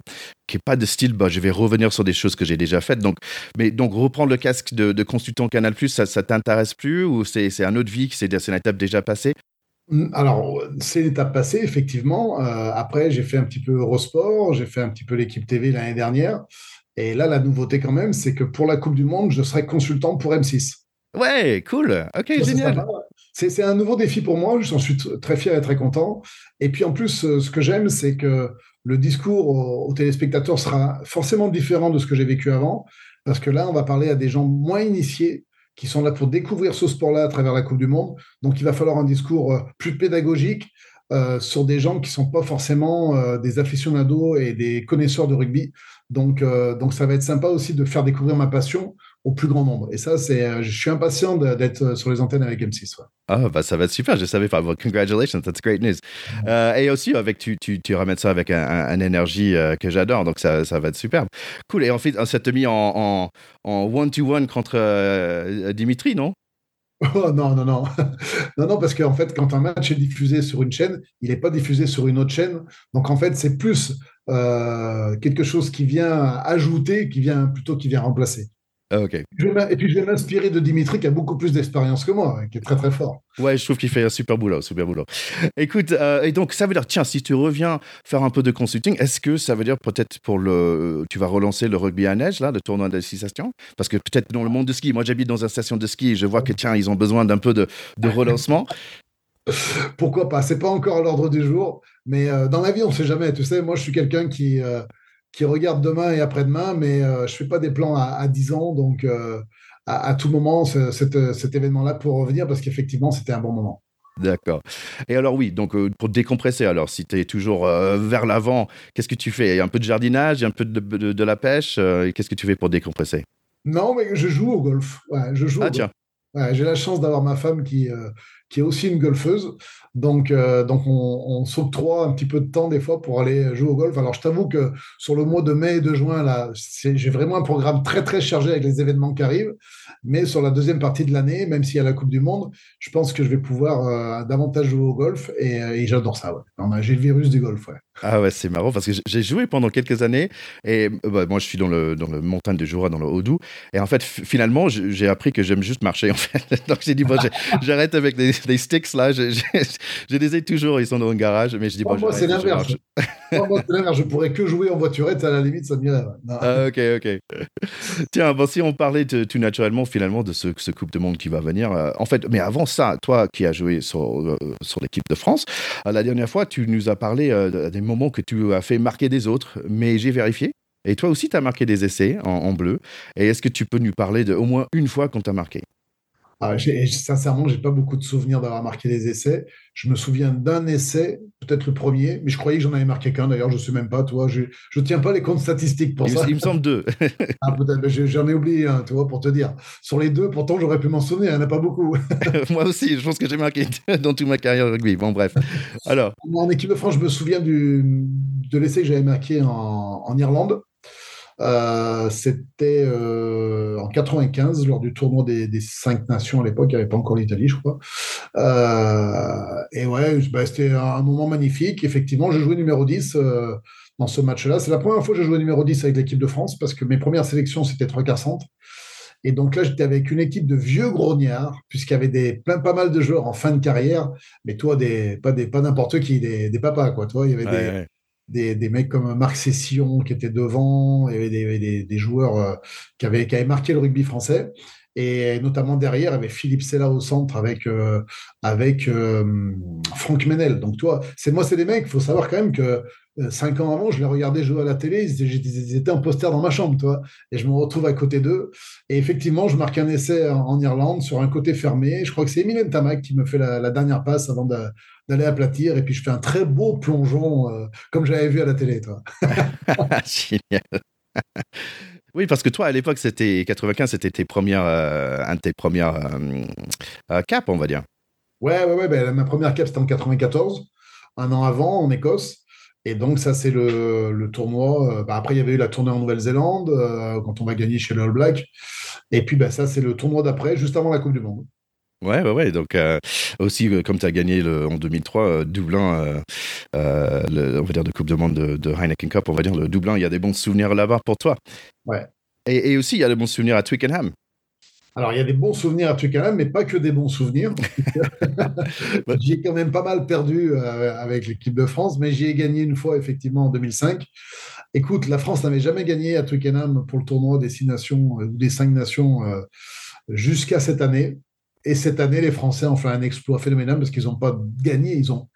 qui est pas de style, bah, je vais revenir sur des choses que j'ai déjà faites. Donc, mais donc reprendre le casque de, de consultant Canal+, ça, ça t'intéresse plus ou c'est un autre vie, c'est une étape déjà passée? Hum, alors, c'est l'étape passée, effectivement. Euh, après, j'ai fait un petit peu Eurosport, j'ai fait un petit peu l'équipe TV l'année dernière. Et là, la nouveauté quand même, c'est que pour la Coupe du Monde, je serai consultant pour M6. Ouais, cool. Ok, génial. C'est un nouveau défi pour moi. J'en suis très fier et très content. Et puis en plus, euh, ce que j'aime, c'est que le discours aux, téléspectateurs sera forcément différent de ce que j'ai vécu avant. Parce que là, on va parler à des gens moins initiés qui sont là pour découvrir ce sport-là à travers la Coupe du Monde. Donc, il va falloir un discours euh, plus pédagogique euh, sur des gens qui ne sont pas forcément des aficionados et des connaisseurs de rugby. Donc, donc, ça va être sympa aussi de faire découvrir ma passion au plus grand nombre. Et ça, c'est, euh, je suis impatient d'être euh, sur les antennes avec M6. Ah, bah, ça va être super. Je savais pas. congratulations, that's great news. Euh, et aussi, avec, tu, tu, tu ramènes ça avec un, énergie que j'adore. Donc, ça, ça va être superbe. Cool. Et en fait, ça te mis en one-to-one contre Dimitri, non? Oh, non, non, non. non, non, parce qu'en fait, quand un match est diffusé sur une chaîne, il n'est pas diffusé sur une autre chaîne. Donc, en fait, c'est plus quelque chose qui vient ajouter, qui vient plutôt qui vient remplacer. Ah, ok. et puis je vais m'inspirer de Dimitri qui a beaucoup plus d'expérience que moi, hein, qui est très très fort. Ouais, je trouve qu'il fait un super boulot, super boulot. Écoute, euh, et donc ça veut dire, tiens, si tu reviens faire un peu de consulting, est-ce que ça veut dire peut-être pour le, tu vas relancer le rugby à neige là, le tournoi d'association Parce que peut-être dans le monde de ski, moi j'habite dans une station de ski, et je vois que tiens, ils ont besoin d'un peu de, de relancement. Pourquoi pas? C'est pas encore à l'ordre du jour, mais euh, dans la vie, on ne sait jamais. Tu sais, moi, je suis quelqu'un qui euh, qui regarde demain et après-demain, mais euh, je ne fais pas des plans à, 10 ans. Donc, euh, à, tout moment, cet, événement-là pour revenir parce qu'effectivement, c'était un bon moment. D'accord. Et alors oui, donc euh, pour décompresser, alors si tu es toujours vers l'avant, qu'est-ce que tu fais? Un peu de jardinage, un peu de, la pêche Qu'est-ce que tu fais pour décompresser? Non, mais je joue au golf. je joue ah tiens. J'ai la chance d'avoir ma femme qui, qui est aussi une golfeuse. Donc, euh, donc on, s'octroie un petit peu de temps des fois pour aller jouer au golf. Alors, je t'avoue que sur le mois de mai et de juin, là, j'ai vraiment un programme très, très chargé avec les événements qui arrivent. Mais sur la deuxième partie de l'année, même s'il y a la Coupe du Monde, je pense que je vais pouvoir euh, davantage jouer au golf et, euh, j'adore ça. Ouais. J'ai le virus du golf. Ouais. Ah ouais, c'est marrant parce que j'ai joué pendant quelques années et bah, moi, je suis dans le, dans le montagne de Jura, dans le Haut-Doubs. Et en fait, finalement, j'ai appris que j'aime juste marcher. En fait. Donc, j'ai dit, bon, j'arrête avec les, sticks là. je les ai toujours, ils sont dans le garage, mais je dis, bon, moi, c'est l'inverse. je pourrais que jouer en voiturette, à la limite, ça m'irait. Ah, ok, ok. Tiens, bon, si on parlait tout naturellement, finalement, de ce, ce, Coupe de Monde qui va venir, euh, en fait, mais avant ça, toi qui as joué sur, euh, sur l'équipe de France, euh, la dernière fois, tu nous as parlé des moments que tu as fait marquer des autres, mais j'ai vérifié. Et toi aussi, tu as marqué des essais en, en bleu. Et est-ce que tu peux nous parler de au moins une fois qu'on t'a marqué? Ah, sincèrement, j'ai pas beaucoup de souvenirs d'avoir marqué des essais. Je me souviens d'un essai, peut-être le premier, mais je croyais que j'en avais marqué qu'un. D'ailleurs, je sais même pas. Toi, je ne tiens pas les comptes statistiques pour ça. Il me semble deux. ah, peut-être. J'en ai oublié un, tu vois, pour te dire. Sur les deux, pourtant, j'aurais pu m'en souvenir. Il n'y en a pas beaucoup. Moi aussi, je pense que j'ai marqué dans toute ma carrière rugby. Bon, bref. Alors. En équipe de France, je me souviens du, de l'essai que j'avais marqué en, en Irlande. Euh, c'était euh, en 95, lors du tournoi des, cinq nations à l'époque, il n'y avait pas encore l'Italie, je crois. Euh, et ouais, bah, c'était un moment magnifique. Effectivement, je jouais numéro 10 dans ce match-là. C'est la première fois que je jouais numéro 10 avec l'équipe de France, parce que mes premières sélections, c'était trois quarts centre. Et donc là, j'étais avec une équipe de vieux grognards, puisqu'il y avait des, plein, pas mal de joueurs en fin de carrière, mais toi, des, pas, des, pas n'importe qui, des, des, papas, quoi. Toi, il y avait des, des, des, mecs comme Marc Session qui était devant, il y avait des, des, joueurs euh, qui, avaient, qui avaient marqué le rugby français. Et notamment derrière, il y avait Philippe Sella au centre avec, euh, avec euh, Franck Menel. Donc, toi, c'est moi, c'est des mecs, il faut savoir quand même que cinq ans avant, je les regardais jouer à la télé, ils étaient en poster dans ma chambre, toi. Et je me retrouve à côté d'eux. Et effectivement, je marque un essai en, Irlande sur un côté fermé. Je crois que c'est Emile Tamac qui me fait la, la dernière passe avant de, d'aller aplatir. Et puis, je fais un très beau plongeon, euh, comme j'avais vu à la télé, toi. Génial. Oui, parce que toi, à l'époque, c'était 95, c'était tes premières, euh, un de tes premières euh, caps, on va dire. Ouais, ouais, ouais. Ben, ma première cap, c'était en 94, un an avant, en Écosse. Et donc, ça, c'est le, le, tournoi. Ben, après, il y avait eu la tournée en Nouvelle-Zélande, quand on va gagner chez le All Black. Et puis, ben, ça, c'est le tournoi d'après, juste avant la Coupe du Monde. Ouais, ouais, ouais. Donc, euh, aussi, euh, comme tu as gagné le, en 2003, euh, Dublin, on va dire de Coupe de Monde de, Heineken Cup, on va dire le Dublin, il y a des bons souvenirs là-bas pour toi. Ouais. Et, aussi, il y a des bons souvenirs à Twickenham. Alors, il y a des bons souvenirs à Twickenham, mais pas que des bons souvenirs. j'y ai quand même pas mal perdu avec l'équipe de France, mais j'y ai gagné une fois, effectivement, en 2005. Écoute, la France n'avait jamais gagné à Twickenham pour le tournoi des six nations ou des cinq nations jusqu'à cette année. Et cette année, les Français ont fait un exploit phénoménal parce qu'ils n'ont pas gagné, ils ont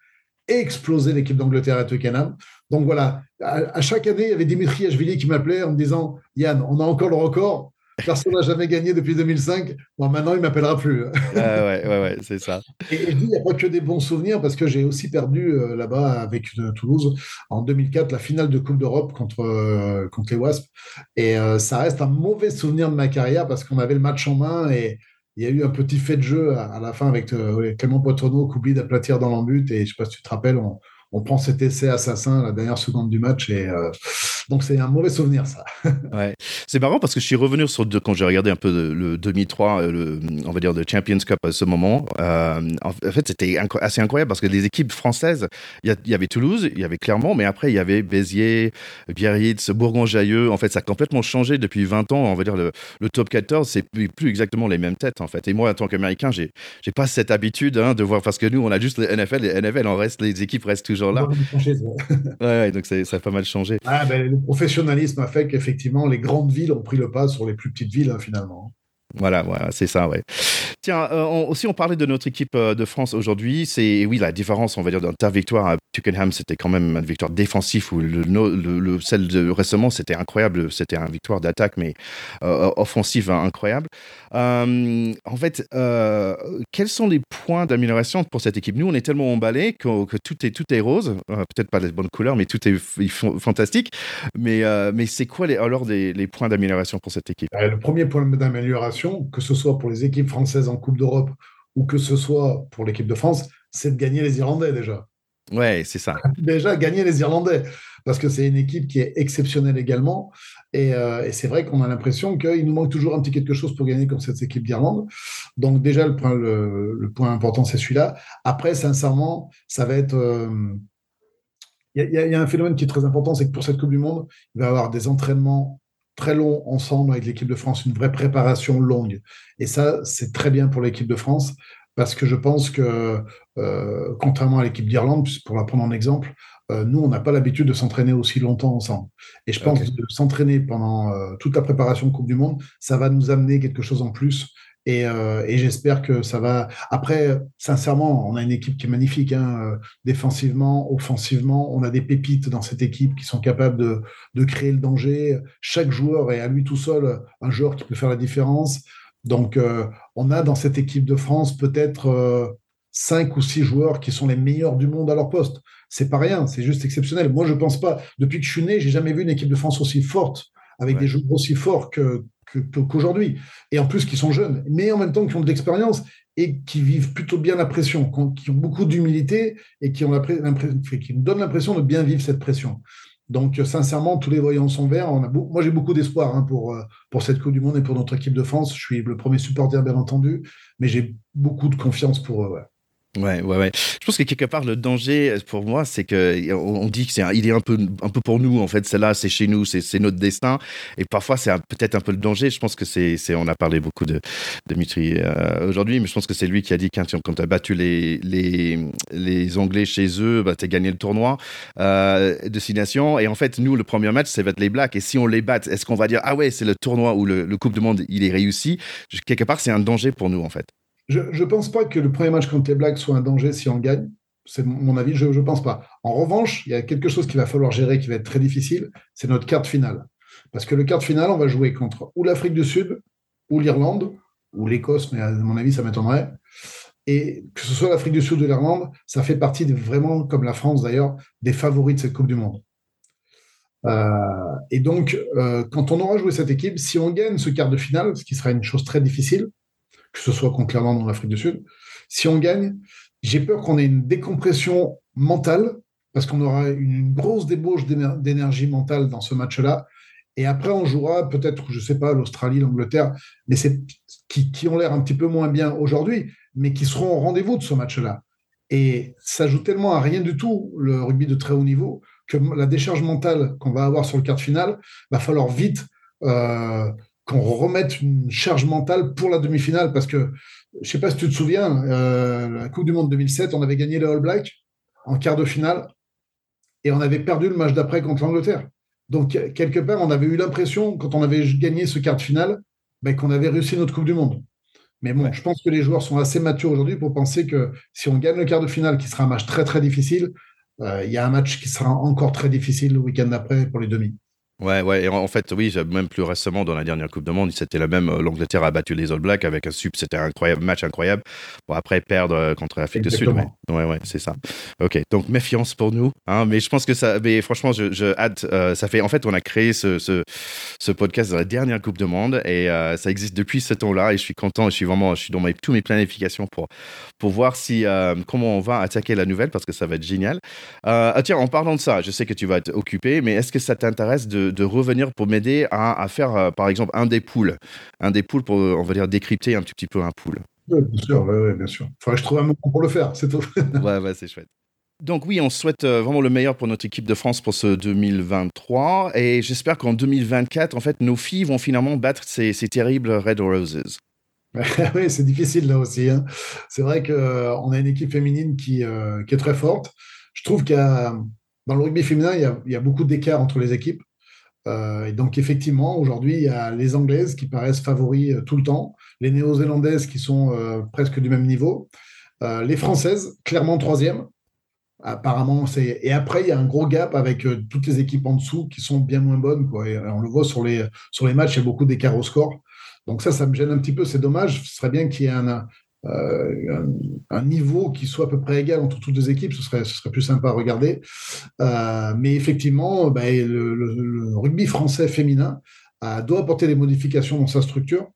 explosé l'équipe d'Angleterre à Twickenham. Donc voilà, à, chaque année, il y avait Dimitri Ashvili qui m'appelait en me disant Yann, on a encore le record. Personne n'a jamais gagné depuis 2005. Bon, maintenant, il ne m'appellera plus. Ah ouais, ouais, ouais, c'est ça. Et, je dis, il n'y a pas que des bons souvenirs parce que j'ai aussi perdu euh, là-bas avec euh, Toulouse en 2004 la finale de Coupe d'Europe contre, euh, contre les Wasps. Et ça reste un mauvais souvenir de ma carrière parce qu'on avait le match en main et il y a eu un petit fait de jeu à, la fin avec euh, Clément Poitrenaud qui oublie d'aplatir dans l'embut. Et je ne sais pas si tu te rappelles, on, prend cet essai assassin la dernière seconde du match. Et euh, Donc c'est un mauvais souvenir, ça. ouais. C'est marrant parce que je suis revenu sur deux, quand j'ai regardé un peu le 2003, euh, le, on va dire le Champions Cup à ce moment. Euh, en fait, c'était assez incroyable parce que les équipes françaises, il y, avait Toulouse, il y avait Clermont, mais après il y avait Béziers, Biarritz, Bourgoin-Jallieu. En fait, ça a complètement changé depuis 20 ans. On va dire le, top 14, c'est plus, plus, exactement les mêmes têtes en fait. Et moi, en tant qu'Américain, j'ai j'ai pas cette habitude hein, de voir parce que nous, on a juste les NFL, les NFL, on reste, les équipes restent toujours là. ouais, donc ça a pas mal changé. Ah, ben, professionnalisme a fait qu'effectivement, les grandes villes ont pris le pas sur les plus petites villes, hein, finalement. Voilà, voilà c'est ça, ouais. Tiens, euh, aussi on parlait de notre équipe euh, de France aujourd'hui. C'est oui la différence, on va dire, ta victoire à Tuckenham, c'était quand même une victoire défensive où le, le, celle de récemment c'était incroyable, c'était une victoire d'attaque mais euh, offensive incroyable. en fait, quels sont les points d'amélioration pour cette équipe? Nous, on est tellement emballés que, que, tout est tout est rose, peut-être pas les bonnes couleurs, mais tout est fantastique. Mais mais c'est quoi les, alors les points d'amélioration pour cette équipe? Le premier point d'amélioration, que ce soit pour les équipes françaises en Coupe d'Europe ou que ce soit pour l'équipe de France, c'est de gagner les Irlandais déjà. Ouais, c'est ça. déjà, gagner les Irlandais, parce que c'est une équipe qui est exceptionnelle également. Euh, et, c'est vrai qu'on a l'impression qu'il nous manque toujours un petit quelque chose pour gagner comme cette équipe d'Irlande. Donc déjà, le point, important, c'est celui-là. Après, sincèrement, ça va être... Euh, il y, a un phénomène qui est très important, c'est que pour cette Coupe du Monde, il va y avoir des entraînements très long ensemble avec l'équipe de France, une vraie préparation longue. Et ça, c'est très bien pour l'équipe de France parce que je pense que, euh, contrairement à l'équipe d'Irlande, pour la prendre en exemple, euh, nous, on n'a pas l'habitude de s'entraîner aussi longtemps ensemble. Et je pense que s'entraîner pendant euh, toute la préparation Coupe du Monde, ça va nous amener quelque chose en plus et, j'espère que ça va. Après, sincèrement, on a une équipe qui est magnifique, hein, défensivement, offensivement. On a des pépites dans cette équipe qui sont capables de, créer le danger. Chaque joueur est à lui tout seul un joueur qui peut faire la différence. Donc, euh, on a dans cette équipe de France peut-être cinq ou six joueurs qui sont les meilleurs du monde à leur poste. C'est pas rien, c'est juste exceptionnel. Moi, je pense pas. Depuis que je suis né, j'ai jamais vu une équipe de France aussi forte, avec des joueurs aussi forts que, qu'aujourd'hui. et en plus, qui sont jeunes, mais en même temps qui ont de l'expérience et qui vivent plutôt bien la pression, qui ont beaucoup d'humilité et qui, ont qui nous donnent l'impression de bien vivre cette pression. Donc, sincèrement, tous les voyants sont verts. On a Moi, j'ai beaucoup d'espoir hein, pour, euh, pour cette Coupe du Monde et pour notre équipe de France. Je suis le premier supporter, bien entendu, mais j'ai beaucoup de confiance pour eux. Ouais, ouais. Je pense que quelque part, le danger pour moi, c'est que on dit que c'est, il est un peu, un peu pour nous en fait. C'est là, c'est chez nous, c'est, notre destin. Et parfois, c'est peut-être un peu le danger. Je pense que c'est, on a parlé beaucoup de, Dimitri euh, aujourd'hui, mais je pense que c'est lui qui a dit quand, quand tu as battu les, les, les Anglais chez eux, bah, tu as gagné le tournoi euh, de destination. Et en fait, nous, le premier match, c'est être les Blacks. Et si on les bat, est-ce qu'on va dire ah ouais, c'est le tournoi où le, le Coupe du Monde il est réussi? Quelque part, c'est un danger pour nous en fait. Je ne pense pas que le premier match contre les Blacks soit un danger si on gagne. C'est mon avis, je ne pense pas. En revanche, il y a quelque chose qu'il va falloir gérer qui va être très difficile, c'est notre carte finale. Parce que le quart finale, on va jouer contre ou l'Afrique du Sud, ou l'Irlande, ou l'Écosse, mais à mon avis, ça m'étonnerait. Et que ce soit l'Afrique du Sud ou l'Irlande, ça fait partie vraiment, comme la France d'ailleurs, des favoris de cette Coupe du Monde. Euh, et donc, euh, quand on aura joué cette équipe, si on gagne ce quart de finale, ce qui sera une chose très difficile, que ce soit contre l'Irlande ou l'Afrique du Sud. Si on gagne, j'ai peur qu'on ait une décompression mentale, parce qu'on aura une grosse débauche d'énergie mentale dans ce match-là. Et après, on jouera peut-être, je ne sais pas, l'Australie, l'Angleterre, mais c'est qui, ont l'air un petit peu moins bien aujourd'hui, mais qui seront au rendez-vous de ce match-là. Et ça joue tellement à rien du tout, le rugby de très haut niveau, que la décharge mentale qu'on va avoir sur le quart de finale, va falloir vite euh, qu'on remette une charge mentale pour la demi-finale, parce que je sais pas si tu te souviens, euh, la Coupe du Monde 2007, on avait gagné le All Black en quart de finale et on avait perdu le match d'après contre l'Angleterre. Donc, quelque part, on avait eu l'impression, quand on avait gagné ce quart de finale, ben, qu'on avait réussi notre Coupe du Monde. Mais bon, je pense que les joueurs sont assez matures aujourd'hui pour penser que si on gagne le quart de finale, qui sera un match très très difficile, euh, il y a un match qui sera encore très difficile le week-end d'après pour les demi. Ouais, ouais. Et en fait, oui, même plus récemment, dans la dernière Coupe du Monde, c'était la même. Euh, L'Angleterre a battu les All Blacks avec un sub. C'était un incroyable, match incroyable. Bon, après, perdre euh, contre l'Afrique du Sud. Ouais, ouais, ouais c'est ça. OK. Donc, méfiance pour nous. Hein, mais je pense que ça. Mais franchement, je, je hâte. Euh, ça fait. En fait, on a créé ce, ce, ce, podcast dans la dernière Coupe du Monde et ça existe depuis ce temps-là. Et je suis content. Je suis vraiment. Je suis dans mes, toutes mes planifications pour, pour voir si, comment on va attaquer la nouvelle parce que ça va être génial. ah, tiens, en parlant de ça, je sais que tu vas être occupé, mais est-ce que ça t'intéresse de de, revenir pour m'aider à, faire, euh, par exemple, un des poules. Un des poules pour, on va dire, décrypter un petit peu un pool. Oui, bien sûr, ouais, bien sûr. Faudrait que je trouve un moment pour le faire, c'est tout. ouais, ouais, c'est chouette. Donc oui, on souhaite euh, vraiment le meilleur pour notre équipe de France pour ce 2023 et j'espère qu'en 2024, en fait, nos filles vont finalement battre ces, terribles Red Roses. oui, c'est difficile là aussi. Hein. C'est vrai qu'on euh, a une équipe féminine qui, qui est très forte. Je trouve qu'il dans le rugby féminin, il y a, il y a beaucoup d'écart entre les équipes. Euh, et donc, effectivement, aujourd'hui, il y a les Anglaises qui paraissent favoris euh, tout le temps, les Néo-Zélandaises qui sont euh, presque du même niveau, les Françaises, clairement troisième. Apparemment, c'est. Et après, il y a un gros gap avec toutes les équipes en dessous qui sont bien moins bonnes. On le voit sur les, sur les matchs, il y a beaucoup d'écart au score. Donc, ça, ça me gêne un petit peu. C'est dommage. Ce serait bien qu'il y ait un, euh, un, niveau qui soit à peu près égal entre toutes les équipes, ce serait, plus sympa à regarder. Euh, mais effectivement, ben, le, rugby français féminin euh, doit apporter des modifications dans sa structure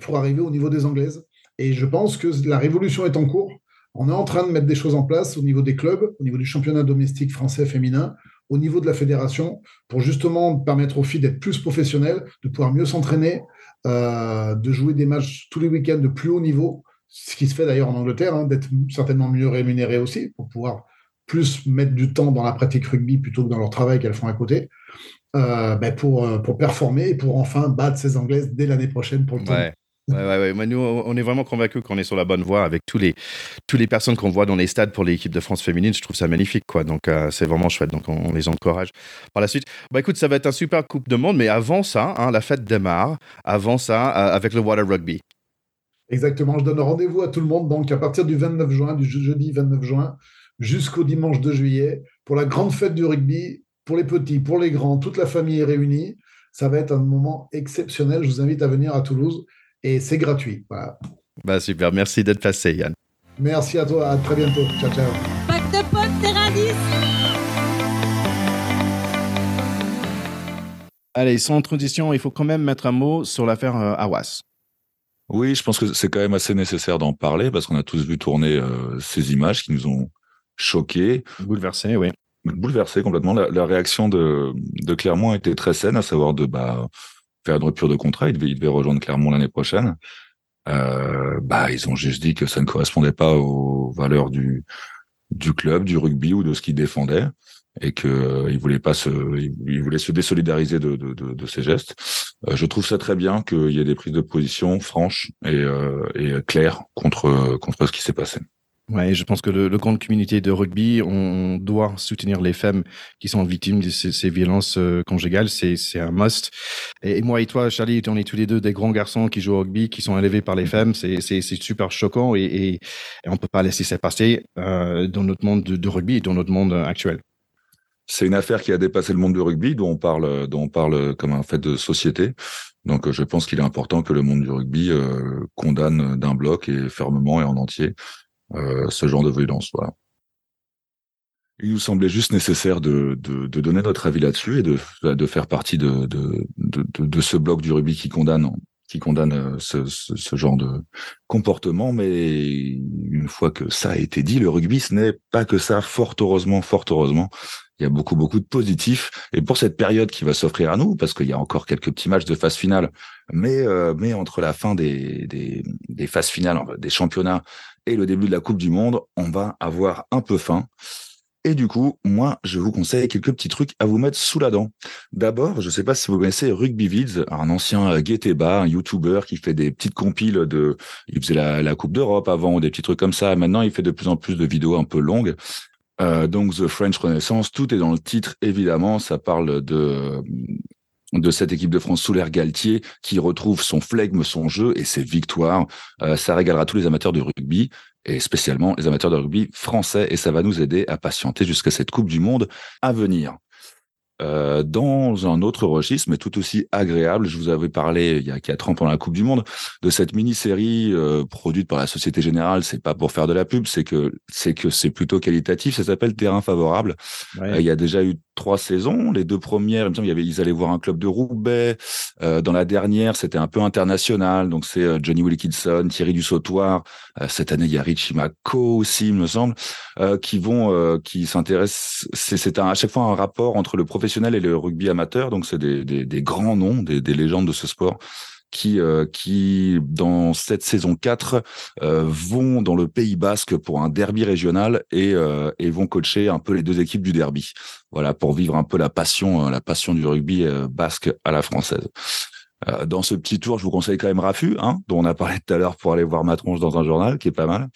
pour arriver au niveau des Anglaises. Et je pense que la révolution est en cours. On est en train de mettre des choses en place au niveau des clubs, au niveau du championnat domestique français féminin, au niveau de la fédération, pour justement permettre aux filles d'être plus professionnelles, de pouvoir mieux s'entraîner, de jouer des matchs tous les week-ends de plus haut niveau ce qui se fait d'ailleurs en Angleterre, hein, d'être certainement mieux rémunéré aussi, pour pouvoir plus mettre du temps dans la pratique rugby plutôt que dans leur travail qu'elles font à côté, euh, ben pour, euh, pour performer et pour enfin battre ces Anglaises dès l'année prochaine pour le ouais. Ouais, ouais, ouais. nous, on est vraiment convaincus qu'on est sur la bonne voie avec tous les, tous les personnes qu'on voit dans les stades pour l'équipe de France féminine. Je trouve ça magnifique, quoi. Donc, euh, c'est vraiment chouette. Donc, on, les encourage par la suite. Bah, écoute, ça va être un super Coupe de Monde, mais avant ça, hein, la fête démarre. Avant ça, avec le Water Rugby. Exactement, je donne rendez-vous à tout le monde, donc à partir du 29 juin, du jeudi 29 juin, jusqu'au dimanche 2 juillet, pour la grande fête du rugby, pour les petits, pour les grands, toute la famille est réunie. Ça va être un moment exceptionnel. Je vous invite à venir à Toulouse et c'est gratuit. Voilà. Bah super, merci d'être passé Yann. Merci à toi, à très bientôt. Ciao, ciao. Allez, sans transition, il faut quand même mettre un mot sur l'affaire euh, Awas. Oui, je pense que c'est quand même assez nécessaire d'en parler parce qu'on a tous vu tourner euh, ces images qui nous ont choqués. Bouleversés, oui. Bouleversés complètement. La, réaction de, de, Clermont était très saine, à savoir de bah, faire une rupture de contrat. Il devait, rejoindre Clermont l'année prochaine. Euh, bah, ils ont juste dit que ça ne correspondait pas aux valeurs du, du club, du rugby ou de ce qu'ils défendaient et que euh, il voulait pas se, il voulait se désolidariser de, de, de, de ces gestes. Euh, je trouve ça très bien qu'il y ait des prises de position franches et, euh, et claires contre contre ce qui s'est passé. Ouais, je pense que le, le grande communauté de rugby, on doit soutenir les femmes qui sont victimes de ces, ces violences conjugales. C'est, c'est un must. Et, moi et toi, Charlie, on est tous les deux des grands garçons qui jouent au rugby, qui sont élevés par les femmes. C'est, c'est, c'est super choquant et, et, et, on peut pas laisser ça passer euh, dans notre monde de, de rugby et dans notre monde actuel c'est une affaire qui a dépassé le monde du rugby, dont on parle, dont on parle comme un fait de société. Donc, je pense qu'il est important que le monde du rugby euh, condamne d'un bloc et fermement et en entier euh, ce genre de violence. Voilà. Il nous semblait juste nécessaire de, de, donner notre avis là-dessus et de, de faire partie de, de, de, ce bloc du rugby qui condamne qui condamne euh, ce, ce, genre de comportement. Mais une fois que ça a été dit, le rugby, ce n'est pas que ça. Fort heureusement, fort heureusement, il y a beaucoup, beaucoup de positifs. Et pour cette période qui va s'offrir à nous, parce qu'il y a encore quelques petits matchs de phase finale, mais, euh, mais entre la fin des, des, des phases finales, des championnats et le début de la Coupe du Monde, on va avoir un peu faim. Et du coup, moi, je vous conseille quelques petits trucs à vous mettre sous la dent. D'abord, je ne sais pas si vous connaissez Rugby Vids, un ancien Gueteba, un YouTuber qui fait des petites compiles de, il faisait la, la Coupe d'Europe avant, ou des petits trucs comme ça. Maintenant, il fait de plus en plus de vidéos un peu longues. Euh, donc The French Renaissance, tout est dans le titre évidemment. Ça parle de de cette équipe de France sous l'air Galtier qui retrouve son flegme, son jeu et ses victoires. Euh, ça régalera tous les amateurs de rugby et spécialement les amateurs de rugby français et ça va nous aider à patienter jusqu'à cette Coupe du Monde à venir. Euh, dans un autre registre, mais tout aussi agréable. Je vous avais parlé il y a quatre ans pendant la Coupe du Monde de cette mini-série euh, produite par la Société Générale. C'est pas pour faire de la pub, c'est que c'est que c'est plutôt qualitatif. Ça s'appelle Terrain favorable. il y a déjà eu trois saisons. Les deux premières, il y avait, ils allaient voir un club de Roubaix. dans la dernière, c'était un peu international. Donc c'est Johnny Wilkinson, Thierry Dussautoir. cette année, il y a Richie Mako aussi, il me semble, qui vont, qui s'intéressent. C'est à chaque fois un rapport entre le professionnel et le rugby amateur. Donc, c'est des, grands noms, des, des, légendes de ce sport qui, euh, qui dans cette saison 4, euh, vont dans le Pays Basque pour un derby régional et, euh, et vont coacher un peu les deux équipes du derby. Voilà, pour vivre un peu la passion, la passion du rugby basque à la française. Dans ce petit tour, je vous conseille quand même Rafu, hein, dont on a parlé tout à l'heure pour aller voir ma tronche dans un journal, qui est pas mal.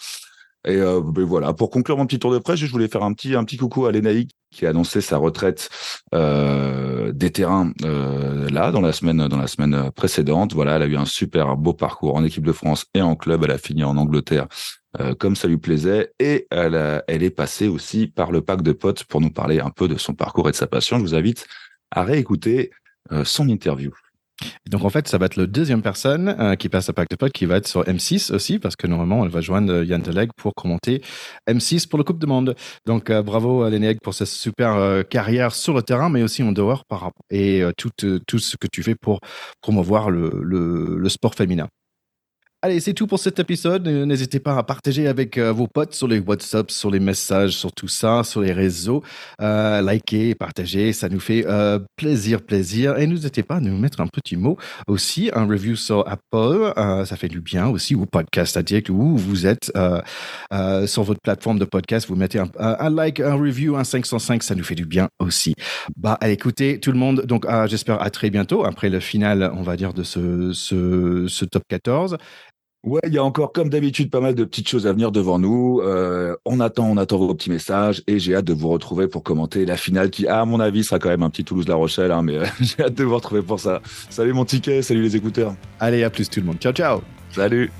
Et ben voilà, pour conclure mon petit tour de presse, je voulais faire un petit un petit coucou à Lénaïque qui a annoncé sa retraite euh, des terrains euh, là dans la semaine dans la semaine précédente. Voilà, elle a eu un super beau parcours en équipe de France et en club. Elle a fini en Angleterre euh, comme ça lui plaisait et elle, elle est passée aussi par le pack de potes pour nous parler un peu de son parcours et de sa passion. Je vous invite à réécouter euh, son interview. Donc en fait, ça va être la deuxième personne euh, qui passe à Pack de Pot qui va être sur M6 aussi, parce que normalement, elle va joindre Yann Deleg pour commenter M6 pour le Coupe du Monde. Donc euh, bravo à Leneg pour sa super euh, carrière sur le terrain, mais aussi en dehors par et tout, tout ce que tu fais pour promouvoir le, le sport féminin. Allez, c'est tout pour cet épisode. N'hésitez pas à partager avec euh, vos potes sur les WhatsApp, sur les messages, sur tout ça, sur les réseaux. Euh, likez, partagez, ça nous fait euh, plaisir, plaisir. Et n'hésitez pas à nous mettre un petit mot aussi, un review sur Apple, ça fait du bien aussi, ou Podcast Addict, où vous êtes sur votre plateforme de podcast, vous mettez un, like, un review, un 505, ça nous fait du bien aussi. Bah, écoutez, tout le monde, donc j'espère à très bientôt, après le final, on va dire, de ce, ce, ce top 14. Ouais, il y a encore, comme d'habitude, pas mal de petites choses à venir devant nous. Euh, on attend, on attend vos petits messages et j'ai hâte de vous retrouver pour commenter la finale qui, à mon avis, sera quand même un petit Toulouse-La Rochelle, hein, mais euh, j'ai hâte de vous retrouver pour ça. Salut mon ticket, salut les écouteurs. Allez, à plus tout le monde. Ciao, ciao. Salut.